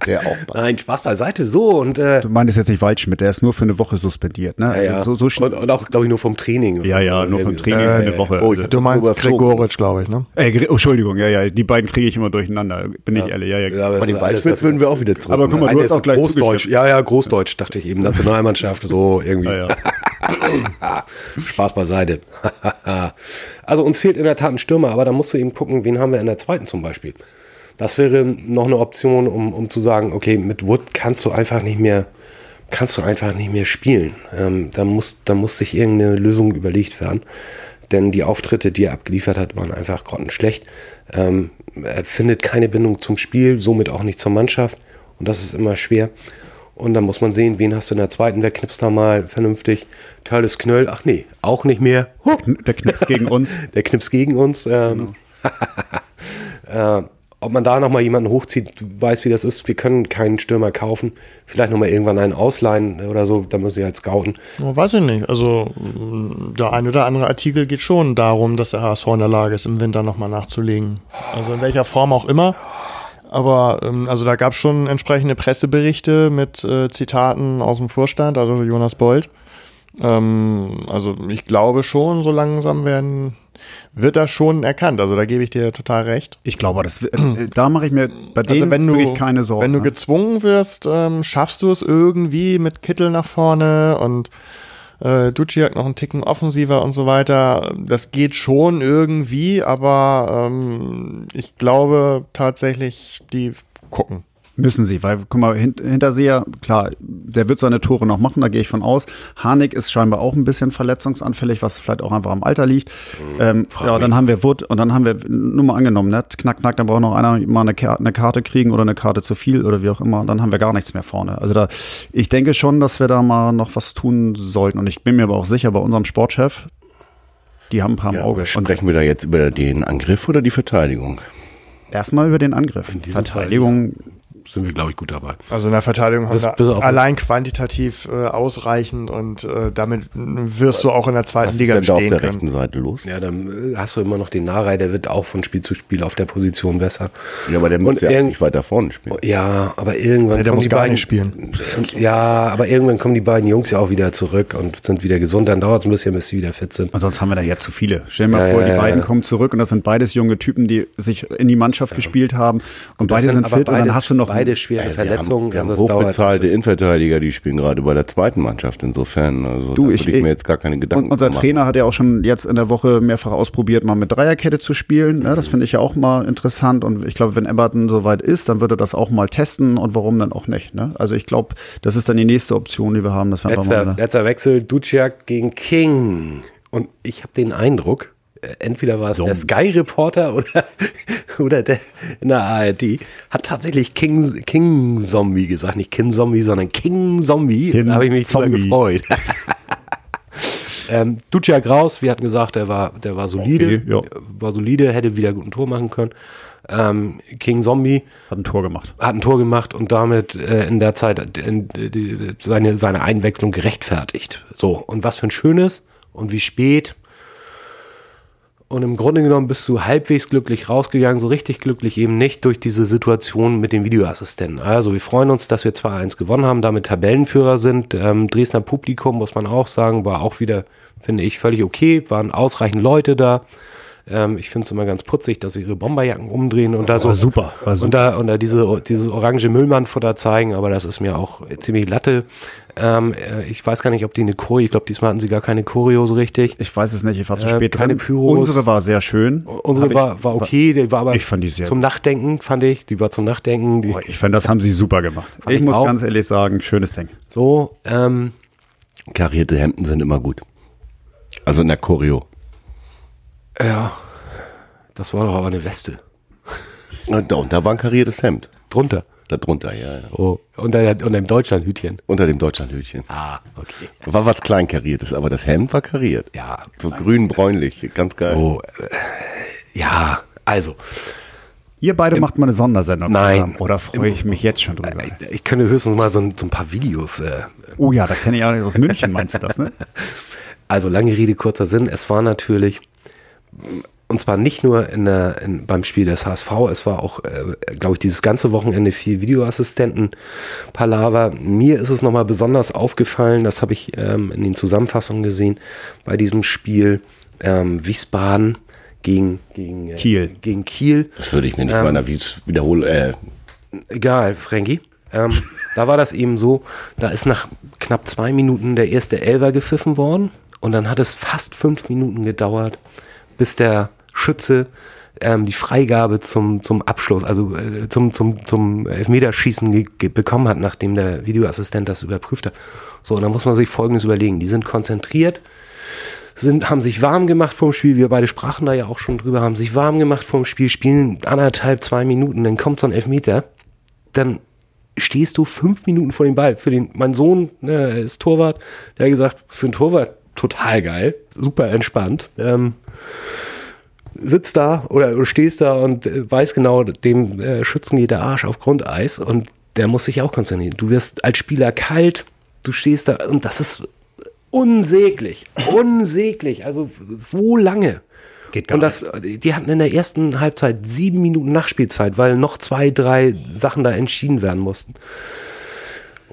Der auch bald. Nein, Spaß beiseite. So und äh, Du meintest jetzt nicht Waldschmidt, der ist nur für eine Woche suspendiert, ne? ja, ja. So, so und, schnell. und auch, glaube ich, nur vom Training. Ja, ja, nur vom. Training Ja, für ja, eine Woche. Oh, Also- Du meinst. Gregoritsch, glaube ich, ne? Äh, oh, Entschuldigung, ja, ja, die beiden kriege ich immer durcheinander, bin ich ehrlich. Ja, ja. Ja, aber den Waldschmidt würden wir auch wieder zurück. Aber guck mal, Nein, du hast auch gleich Großdeutsch. Ja, ja, Großdeutsch, dachte ich eben. Nationalmannschaft, so irgendwie. Ja, ja. [laughs] Spaß beiseite. [laughs] also uns fehlt in der Tat ein Stürmer, aber da musst du eben gucken, wen haben wir in der zweiten zum Beispiel. Das wäre noch eine Option, um, um zu sagen, okay, mit Wood kannst du einfach nicht mehr, kannst du einfach nicht mehr spielen. Ähm, da muss, da muss sich irgendeine Lösung überlegt werden. denn die Auftritte, die er abgeliefert hat, waren einfach grottenschlecht. Ähm, er findet keine Bindung zum Spiel, somit auch nicht zur Mannschaft und das ist immer schwer. Und dann muss man sehen, wen hast du in der zweiten, wer knipst da mal vernünftig. Teils Knöll, ach nee, auch nicht mehr. Huh. Der knipst [laughs] gegen uns. Der knipst gegen uns. Ähm, [laughs] äh, ob man da nochmal jemanden hochzieht, weiß, wie das ist. Wir können keinen Stürmer kaufen. Vielleicht nochmal irgendwann einen ausleihen oder so. Da muss ich halt scouten. Weiß ich nicht. Also der ein oder andere Artikel geht schon darum, dass der HSV in der Lage ist, im Winter nochmal nachzulegen. Also in welcher Form auch immer. Aber ähm, also da gab es schon entsprechende Presseberichte mit äh, Zitaten aus dem Vorstand, also Jonas Bold. Ähm, also ich glaube schon, so langsam werden wird das schon erkannt. Also da gebe ich dir total recht. Ich glaube, das, äh, da mache ich mir bei Also denen wenn du, wirklich keine Sorgen. wenn du gezwungen wirst, ähm, schaffst du es irgendwie mit Kittel nach vorne und äh, Duciak noch einen Ticken offensiver und so weiter. Das geht schon irgendwie, aber ähm, ich glaube tatsächlich, die gucken. Müssen sie, weil, guck mal, hint, Hinterseher, klar, der wird seine Tore noch machen, da gehe ich von aus. Harnik ist scheinbar auch ein bisschen verletzungsanfällig, was vielleicht auch einfach am Alter liegt. Ähm, ja, dann haben wir Wood und dann haben wir, nur mal angenommen, ne, knack, knack, dann braucht noch einer mal eine, Karte, eine Karte kriegen oder eine Karte zu viel oder wie auch immer, dann haben wir gar nichts mehr vorne. Also da, ich denke schon, dass wir da mal noch was tun sollten und ich bin mir aber auch sicher, bei unserem Sportchef, die haben ein paar im Ja, Auge. Und sprechen wir da jetzt über den Angriff oder die Verteidigung? erstmal über den Angriff. Verteidigung, Sind wir, glaube ich, gut dabei. Also in der Verteidigung haben Bis- wir bis auf- allein quantitativ äh, ausreichend und äh, damit wirst du auch in der Was zweiten ist Liga denn da auf der können. rechten Seite los? Ja, dann äh, hast du immer noch den Narei, der wird auch von Spiel zu Spiel auf der Position besser. Ja, aber der muss Und ja nicht weiter vorne spielen. Ja, aber irgendwann Nee, der kommen muss die gar beiden nicht spielen. Ja, aber irgendwann kommen die beiden Jungs ja auch wieder zurück und sind wieder gesund. Dann dauert es ein bisschen, bis sie wieder fit sind. Und sonst haben wir da ja zu viele. Stell dir mal Ja, vor, ja, die ja, beiden ja. kommen zurück und das sind beides junge Typen, die sich in die Mannschaft gespielt haben. Und Das beide sind aber fit und dann hast du noch beide schwere wir Verletzungen. haben, wir haben also dauert- hochbezahlte Innenverteidiger, die spielen gerade bei der zweiten Mannschaft. Insofern, also Du, da ich- würde ich mir jetzt gar keine Gedanken Und unser machen. Trainer hat ja auch schon jetzt in der Woche mehrfach ausprobiert, mal mit Dreierkette zu spielen. Ne? Das finde ich ja auch mal interessant. Und ich glaube, wenn Everton soweit ist, dann wird er das auch mal testen. Und warum dann auch nicht? Ne? Also ich glaube, das ist dann die nächste Option, die wir haben. Einfach Letzter, letzter Wechsel, Duciak gegen King. Und ich habe den Eindruck, äh, entweder war es der Sky-Reporter oder, [laughs] oder der in der ARD, hat tatsächlich King, King Zombie gesagt. Nicht King Zombie, sondern King Zombie. King da habe ich mich drüber Zombie. gefreut. [laughs] ähm, Duciak raus, wir hatten gesagt, der war, der war solide. Okay, ja. War solide, hätte wieder gut ein Tor machen können. Ähm, King Zombie hat ein Tor gemacht. hat ein Tor gemacht und damit äh, in der Zeit in, die, seine, seine Einwechslung gerechtfertigt. So, und was für ein schönes und wie spät. Und im Grunde genommen bist du halbwegs glücklich rausgegangen, so richtig glücklich eben nicht durch diese Situation mit dem Videoassistenten. Also wir freuen uns, dass wir 2-1 gewonnen haben, damit Tabellenführer sind. Ähm, Dresdner Publikum, muss man auch sagen, war auch wieder, finde ich, völlig okay. Waren ausreichend Leute da. Ähm, ich finde es immer ganz putzig, dass sie ihre Bomberjacken umdrehen und da so War super, war super. und da, und da diese, dieses orange Müllmannfutter zeigen, aber das ist mir auch ziemlich Latte. Ähm, äh, ich weiß gar nicht, ob die eine Choreo, ich glaube, diesmal hatten sie gar keine Choreo so richtig. Ich weiß es nicht, ich war zu Äh, spät keine dran. Pyros. Unsere war sehr schön. Unsere war, war okay, die war aber Ich fand die sehr zum Nachdenken, fand ich. Die war zum Nachdenken. Die, Boah, Ich fand, das haben sie super gemacht. Fand ich ich muss auch. ganz ehrlich sagen, schönes Ding. so, ähm, Karierte Hemden sind immer gut. Also in der Choreo. ja, das war doch aber eine Weste. Und da, und da war ein kariertes Hemd. Drunter. Da drunter, ja, ja. Oh, unter, unter dem Deutschlandhütchen. Unter dem Deutschlandhütchen. Ah, okay. War was kleinkariertes, aber das Hemd war kariert. Ja, So grün-bräunlich, ganz geil. oh, äh, ja, also. Ihr beide macht mal eine Sondersendung Nein. zusammen. Oder freue ich mich jetzt schon drüber? Ich, ich könnte höchstens mal so ein, so ein paar Videos äh, Oh ja, da kenne ich auch nicht aus München, meinst du das, ne? [laughs] Also lange Rede, kurzer Sinn. Es war natürlich, und zwar nicht nur in der, in, beim Spiel des HSV, es war auch, äh, glaube ich, dieses ganze Wochenende viel Videoassistenten-Palaver. Mir ist es nochmal besonders aufgefallen, das habe ich ähm, in den Zusammenfassungen gesehen, bei diesem Spiel ähm, Wiesbaden gegen, gegen, äh, Kiel. gegen Kiel. Das würde ich mir nicht Ähm, mal wiederholen. Äh, Egal, Frankie. Ähm, da war das eben so, da ist nach knapp zwei Minuten der erste Elver gepfiffen worden und dann hat es fast fünf Minuten gedauert, bis der Schütze ähm, die Freigabe zum, zum Abschluss, also äh, zum, zum, zum Elfmeterschießen bekommen hat, nachdem der Videoassistent das überprüft hat. So, und da muss man sich Folgendes überlegen. Die sind konzentriert, sind, haben sich warm gemacht vorm Spiel. Wir beide sprachen da ja auch schon drüber, haben sich warm gemacht vorm Spiel, spielen anderthalb, zwei Minuten, dann kommt so ein Elfmeter. Dann stehst du fünf Minuten vor dem Ball. Für den, mein Sohn äh, ist Torwart, der hat gesagt, für einen Torwart total geil, super entspannt. Ähm, sitzt da oder, oder stehst da und äh, weiß genau, dem äh, Schützen geht der Arsch auf Grundeis und der muss sich auch konzentrieren. Du wirst als Spieler kalt, du stehst da und das ist unsäglich, unsäglich, also so lange. Geht gar und das, die hatten in der ersten Halbzeit sieben Minuten Nachspielzeit, weil noch zwei, drei Sachen da entschieden werden mussten.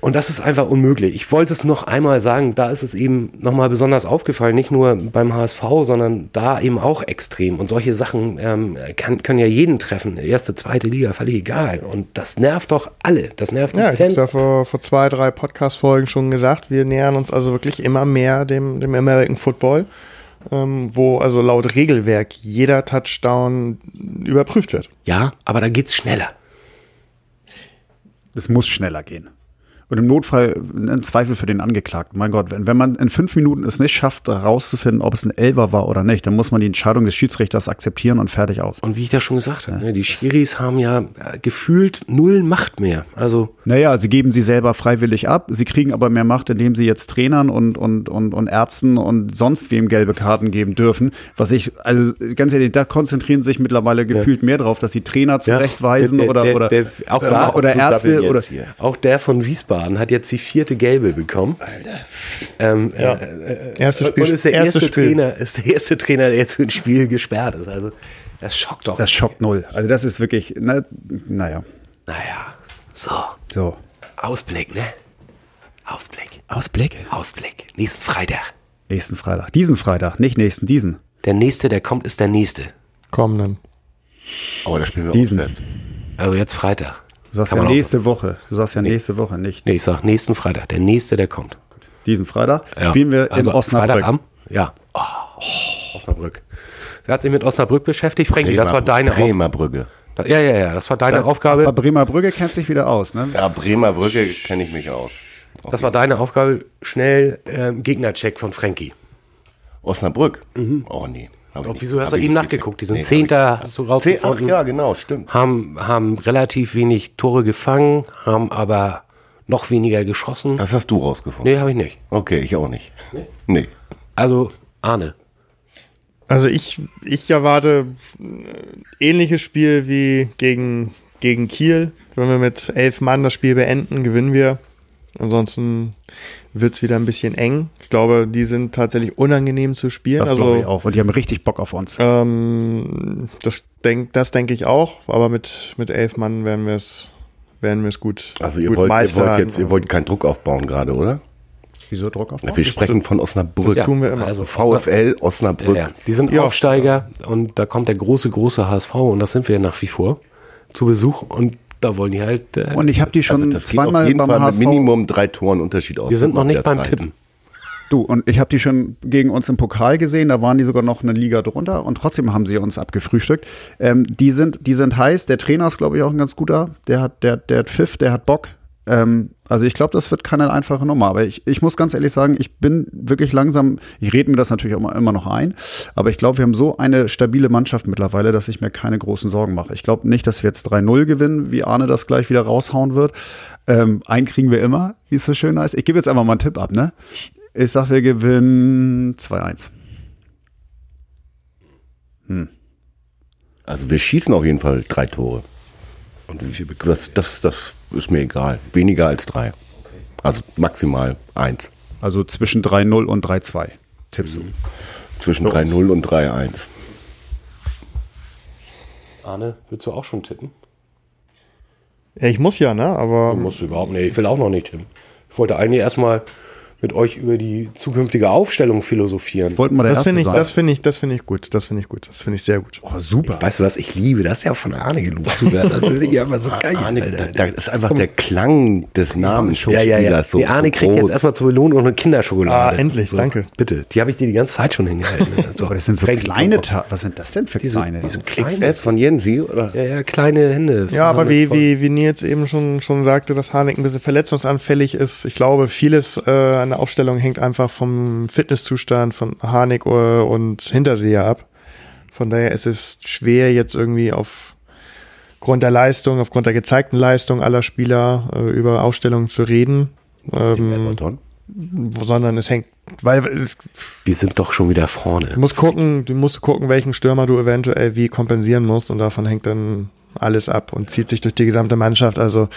Und das ist einfach unmöglich. Ich wollte es noch einmal sagen, da ist es eben nochmal besonders aufgefallen, nicht nur beim HSV, sondern da eben auch extrem. Und solche Sachen ähm, kann, können ja jeden treffen. Erste, zweite Liga, völlig egal. Und das nervt doch alle. Das nervt die Ja, ich habe Fans. ja vor, vor zwei, drei Podcast-Folgen schon gesagt, wir nähern uns also wirklich immer mehr dem, dem American Football, ähm, wo also laut Regelwerk jeder Touchdown überprüft wird. Ja, aber da geht's schneller. Es muss schneller gehen. Und im Notfall ein Zweifel für den Angeklagten. Mein Gott, wenn, wenn man in fünf Minuten es nicht schafft, herauszufinden, ob es ein Elber war oder nicht, dann muss man die Entscheidung des Schiedsrichters akzeptieren und fertig aus. Und wie ich das schon gesagt habe, ne, die Schiris haben ja äh, gefühlt null Macht mehr. Also Naja, sie geben sie selber freiwillig ab. Sie kriegen aber mehr Macht, indem sie jetzt Trainern und, und, und, und Ärzten und sonst wem gelbe Karten geben dürfen. Was ich, also ganz ehrlich, da konzentrieren sich mittlerweile gefühlt mehr drauf, dass sie Trainer zurechtweisen der- oder, der- oder, der- auch oder, da- oder Ärzte oder. Auch der von Wiesbaden hat jetzt die vierte gelbe bekommen. Alter. Ähm, Ja. äh, Erstes Spiel, und ist der erstes erste Spiel. Trainer, ist der erste Trainer, der jetzt für ein Spiel gesperrt ist. Also das schockt doch. das schockt null. Also das ist wirklich, na, naja, naja, so so. Ausblick, ne? Ausblick, Ausblick. Ausblick. Nächsten Freitag. Nächsten Freitag. Diesen Freitag, nicht nächsten, diesen. Der nächste, der kommt, ist der nächste. Kommenden. Aber da spielen wir Diesen. auswärts. Also jetzt Freitag. Du sagst Kann ja nächste Woche. Du sagst ja nächste Woche, nicht Nee, ich sag nächsten Freitag. Der nächste, der kommt. diesen Freitag. Ja. Spielen wir in Also Osnabrück. Freitag am? Ja. Oh, Osnabrück. Wer hat sich mit Osnabrück beschäftigt? Frankie, das war deine Aufgabe. Bremer Brücke. Ja, ja, ja, das war deine Aufgabe. Aber Bremer Brücke kennt sich wieder aus, ne? Ja, Bremer Brücke kenne ich mich aus. Das war deine Aufgabe. Schnell ähm, Gegnercheck von Frankie. Osnabrück? Oh nee. Hab nicht- wieso hast du eben nachgeguckt? Die sind Nee, Zehnter, hast du Zehn, ach rausgefunden. ja, genau, stimmt. Haben, haben relativ wenig Tore gefangen, haben aber noch weniger geschossen. Das hast du rausgefunden. Nee, habe ich nicht. Okay, ich auch nicht. Nee. Also, Arne. Also ich, ich erwarte ein ähnliches Spiel wie gegen, gegen Kiel. Wenn wir mit elf Mann das Spiel beenden, gewinnen wir. Ansonsten wird es wieder ein bisschen eng. Ich glaube, die sind tatsächlich unangenehm zu spielen. Das also glaube ich auch. Und die haben richtig Bock auf uns. Ähm, das denke das denk ich auch, aber mit, mit elf Mann werden wir es werden wir es gut, Also ihr gut wollt, ihr meistern. wollt jetzt, ihr wollt keinen Druck aufbauen gerade, oder? Wieso Druck auf? Wir sprechen von Osnabrück. tun wir immer. Also VfL Osnabrück. Ja, die sind Ja. Aufsteiger und da kommt der große, große HSV und das sind wir nach wie vor zu Besuch und da wollen die halt. Äh, Und ich habe die schon Also das geht auf zweimal jeden beim Fall mit HSV. Minimum drei Toren Unterschied aus. wir sind noch nicht beim drei. Tippen. Du, und ich habe die schon gegen uns im Pokal gesehen, da waren die sogar noch eine Liga drunter und trotzdem haben sie uns abgefrühstückt. Ähm, die, sind, die sind heiß, der Trainer ist, glaube ich, auch ein ganz guter. Der hat, der, der hat Pfiff, der hat Bock. Ähm, also ich glaube, das wird keine einfache Nummer. Aber ich, ich muss ganz ehrlich sagen, ich bin wirklich langsam, ich rede mir das natürlich immer, immer noch ein, aber ich glaube, wir haben so eine stabile Mannschaft mittlerweile, dass ich mir keine großen Sorgen mache. Ich glaube nicht, dass wir jetzt 3-0 gewinnen, wie Arne das gleich wieder raushauen wird. Ähm, einen kriegen wir immer, wie es so schön heißt. Ich gebe jetzt einfach mal einen Tipp ab, ne? Ich sag, wir gewinnen 2-1. Also wir schießen auf jeden Fall drei Tore. Und wie viel bekommen Das, das, das ist mir egal. Weniger als drei. Also maximal eins. Also zwischen 3-0 und 3-2. Tippst du? Zwischen 3-0 und 3-1. Arne, willst du auch schon tippen? Ja, ich muss ja, ne? Aber Musst du überhaupt nicht. Ich will auch noch nicht tippen. Ich wollte eigentlich erstmal mit euch über die zukünftige Aufstellung philosophieren. Wollten wir der das Erste finde ich, sein? das finde ich, das finde ich gut. Das finde ich gut. Das finde ich sehr gut. oh, super. Weißt du was, ich liebe das ja von Arne gelobt zu werden. Das finde ich einfach so geil. Arne, da, da ist einfach der Klang des Namens Ja, ja, ja. so, die Arne so kriegt jetzt groß. erstmal zur Belohnung eine Kinderschokolade. Ah, endlich, danke. Bitte, die habe ich dir die ganze Zeit schon hingehalten. [laughs] So, Aber das sind so kleine. Ta Was sind das denn für Diese, kleine? diese kleine. XS von Jensi, oder? Ja, ja, kleine Hände. Ja, aber wie, wie, wie Nils eben schon, schon sagte, dass Harnik ein bisschen verletzungsanfällig ist. Ich glaube, vieles äh, an meine Aufstellung hängt einfach vom Fitnesszustand von Harnik und Hinterseher ab. Von daher ist es schwer, jetzt irgendwie aufgrund der Leistung, aufgrund der gezeigten Leistung aller Spieler äh, über Aufstellungen zu reden. Ähm, sondern es hängt, weil es Wir sind doch schon wieder vorne. Du musst gucken, du musst gucken, welchen Stürmer du eventuell wie kompensieren musst und davon hängt dann alles ab und zieht sich durch die gesamte Mannschaft. Also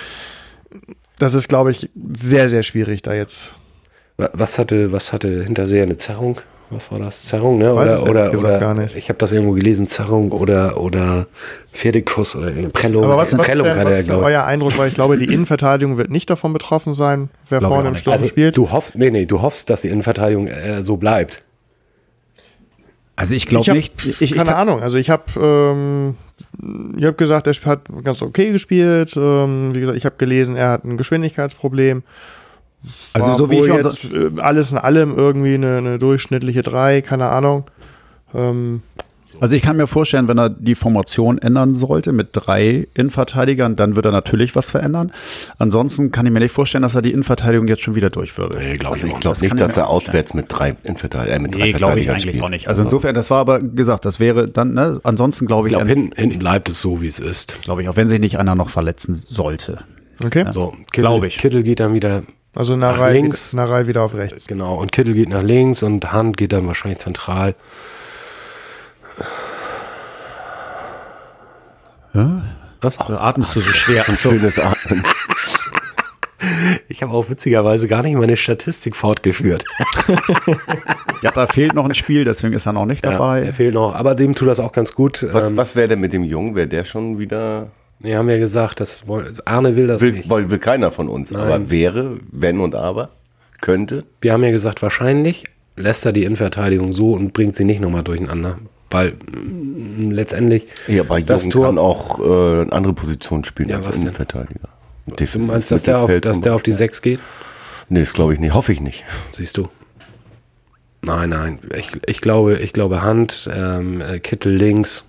das ist, glaube ich, sehr, sehr schwierig da jetzt. Wa- Was hatte, was hatte Hinterseher eine Zerrung? Was war das? Zerrung, ne? Oder, oder, oder gar nicht. ich habe das irgendwo gelesen, Zerrung oder, oder Pferdekuss oder Prellung. Aber was, was, ist Prellung denn, was ist denn glaube ich. euer Eindruck? Weil ich glaube, die Innenverteidigung wird nicht davon betroffen sein, wer Glaube ich vorne im. Sturm Also spielt. du hoffst, nee, nee, du hoffst, dass die Innenverteidigung äh, so bleibt. Also ich Ich glaube nicht. Ich, ich, Keine Ahnung. Also ich habe ähm, ich hab gesagt, er hat ganz okay gespielt. Ähm, wie gesagt, ich habe gelesen, er hat ein Geschwindigkeitsproblem. Also War so wie ich jetzt äh, alles in allem irgendwie eine, eine durchschnittliche 3, keine Ahnung. Ähm, Also ich kann mir vorstellen, wenn er die Formation ändern sollte mit drei Innenverteidigern, dann wird er natürlich was verändern. Ansonsten kann ich mir nicht vorstellen, dass er die Innenverteidigung jetzt schon wieder durchwirbelt. Nee, glaube Also ich auch glaube das nicht, ich dass er auswärts mit drei Innenverteidigern, äh, mit drei Nee, glaube ich Verteidigern eigentlich spielt. auch nicht. Also insofern, das war aber gesagt, das wäre dann, ne, ansonsten glaube Ich ich, glaube, hinten, hinten bleibt es so, wie es ist. glaube ich, auch wenn sich nicht einer noch verletzen sollte. okay. So, Kittel, Glaube ich. Kittel geht dann wieder, Also Nach Narei, links. Narei wieder auf rechts. genau, und Kittel geht nach links und Hand geht dann wahrscheinlich zentral. Was? Da atmest du so schwer. Ein schönes Atmen. [laughs] Ich habe auch witzigerweise gar nicht meine Statistik fortgeführt. [laughs] Ja, da fehlt noch ein Spiel, deswegen ist er noch nicht Der dabei. fehlt noch, aber dem tut das auch ganz gut. Was, ähm, was wäre denn mit dem Jungen? Wäre der schon wieder. Wir haben ja gesagt, das woll- Arne will das Will, nicht. will, will keiner von uns. Aber wäre, wenn und aber, könnte. Wir haben ja gesagt, wahrscheinlich lässt er die Innenverteidigung so und bringt sie nicht nochmal durcheinander. Weil mm, letztendlich Ja, aber das Tor, kann auch äh, eine andere Position spielen Ja, als? Innenverteidiger. du meinst, dass der, auf, dass der auf die 6 geht? Nee, das glaube ich nicht. Hoffe ich nicht. Siehst du? Nein, nein. Ich, ich glaube, ich glaube Hand, ähm, äh, Kittel links.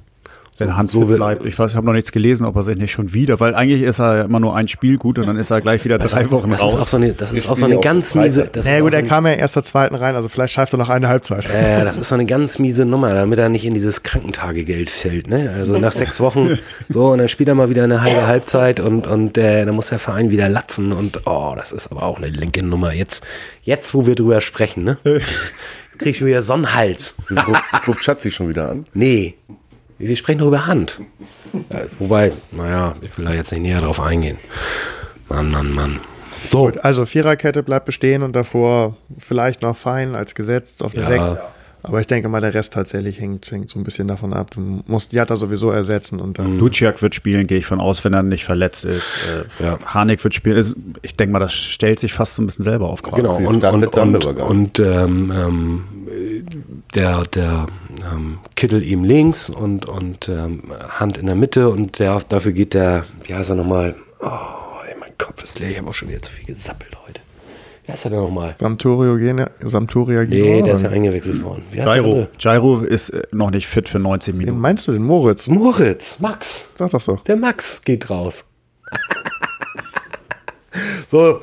Wenn Hans so so wird- bleibt. Ich weiß, ich habe noch nichts gelesen, ob er sich nicht schon wieder, weil eigentlich ist er ja immer nur ein Spiel gut und dann ist er gleich wieder drei Wochen Das raus. ist auch so eine, das ist auch so eine ganz miese. Das Na ja, gut, so er kam ja erst zur zweiten rein, also vielleicht schafft er noch eine Halbzeit. Äh, das ist so eine ganz miese Nummer, damit er nicht in dieses Krankentagegeld fällt. Ne? Also nach [laughs] sechs Wochen so und dann spielt er mal wieder eine halbe Halbzeit und, und äh, dann muss der Verein wieder latzen und oh, das ist aber auch eine linke Nummer. Jetzt, jetzt wo wir drüber sprechen, ne? [laughs] krieg ich schon wieder Sonnenhals. Ruft, ruft Schatzi schon wieder an. Nee, wir sprechen doch über Hand. Ja, wobei, naja, ich will da jetzt nicht näher drauf eingehen. Mann, Mann, Mann. So, Gut, also Viererkette bleibt bestehen und davor vielleicht noch fein als gesetzt auf der Ja. 6. Aber ich denke mal, der Rest tatsächlich hängt, hängt so ein bisschen davon ab. Du musst Jatta sowieso ersetzen und dann. Duciak wird spielen, gehe ich von aus, wenn er nicht verletzt ist. Äh, Ja. Harnik wird spielen. Ist- Ich denke mal, das stellt sich fast so ein bisschen selber auf. gerade. Genau, und, und, mit und, Sandeberger. und ähm, ähm, der, der ähm, Kittel ihm links und, und ähm, Hand in der Mitte und der, dafür geht der, wie heißt er nochmal? Oh, ey, mein Kopf ist leer, ich habe auch schon wieder zu viel gesappelt Wie heißt er denn nochmal? Samtorio Gene, Samtoria Nee, Gene- der ist ja eingewechselt worden. Andere? Gyro ist äh, noch nicht fit für 90 Wen Minuten. meinst du den Moritz? Moritz, Max. Sag das doch. Der Max geht raus. [laughs] so,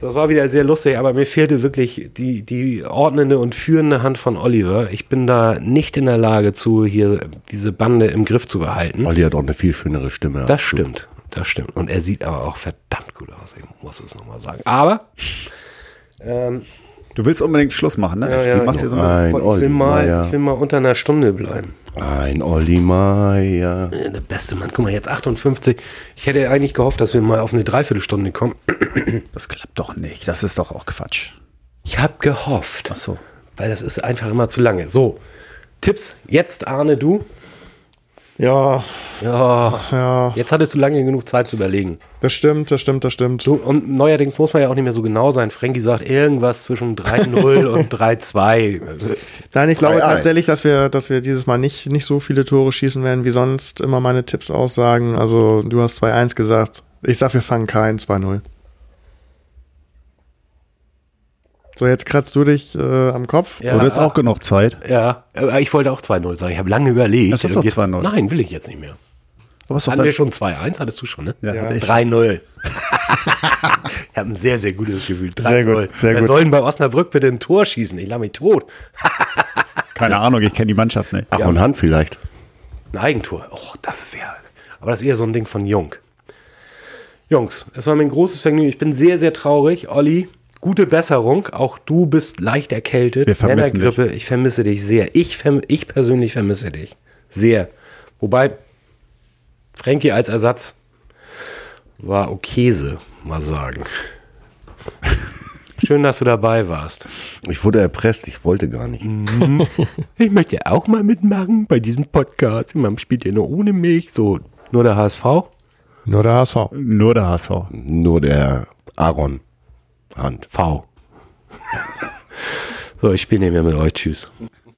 das war wieder sehr lustig, aber mir fehlte wirklich die, die ordnende und führende Hand von Oliver. Ich bin da nicht in der Lage zu, hier diese Bande im Griff zu behalten. Olli hat auch eine viel schönere Stimme. Das stimmt, das stimmt. Und er sieht aber auch verdammt gut aus, ich muss es nochmal sagen. Aber, ähm, Du willst unbedingt Schluss machen, ne? Ja, machst dir so Ein ich, will mal, ich will mal unter einer Stunde bleiben. Ein Olli Meier. Äh, Der beste Mann, guck mal, jetzt 58. Ich hätte eigentlich gehofft, dass wir mal auf eine Dreiviertelstunde kommen. [clears throat] das klappt doch nicht. Das ist doch auch Quatsch. Ich habe gehofft. Ach so. Weil das ist einfach immer zu lange. So, Tipps. Jetzt, Arne, du. Ja, Ja, ja, jetzt hattest du lange genug Zeit zu überlegen. das stimmt, das stimmt, das stimmt. So, und neuerdings muss man ja auch nicht mehr so genau sein. Frankie sagt irgendwas zwischen 3-0 [laughs] und 3-2. Also, Nein, ich glaube 3-1. tatsächlich, dass wir, dass wir dieses Mal nicht, nicht so viele Tore schießen werden, wie sonst immer meine Tipps aussagen. Also, du hast 2-1 gesagt. Ich sag, wir fangen kein 2-0. So, jetzt kratzt du dich äh, am Kopf. Ja. Oder ist auch genug Zeit? ja, aber ich wollte auch 2-0 sagen. Ich habe lange überlegt. Das ist doch Jetzt- 2-0. Nein, will ich jetzt nicht mehr. Aber doch Hatten wir schon 2-1, hattest du schon, ne? ja, hatte ich. 3-0. [laughs] ich habe ein sehr, sehr gutes Gefühl. 3-0. Sehr gut, sehr gut. soll denn bei Osnabrück bitte ein Tor schießen? Ich lache mich tot. [laughs] Keine Ahnung, ich kenne die Mannschaft nicht. Ach, und Hand vielleicht. Ein Eigentor. Oh, das wäre. Aber das ist eher so ein Ding von Jung. Jungs, es war mir ein großes Vergnügen. Ich bin sehr, sehr traurig. Olli, gute Besserung. Auch du bist leicht erkältet. Wir vermissen Männergrippe. Ich vermisse dich sehr. Ich, verm ich persönlich vermisse dich. Sehr. Wobei, Frankie als Ersatz war okayse, mal sagen. Schön, dass du dabei warst. Ich wurde erpresst, ich wollte gar nicht. Ich möchte auch mal mitmachen bei diesem Podcast. Man spielt ja nur ohne mich. So, nur der HSV. Nur der HSV. Nur der HSV. Nur der Aaron Hand. V. [laughs] so, ich spiele nicht mehr mit euch. Tschüss.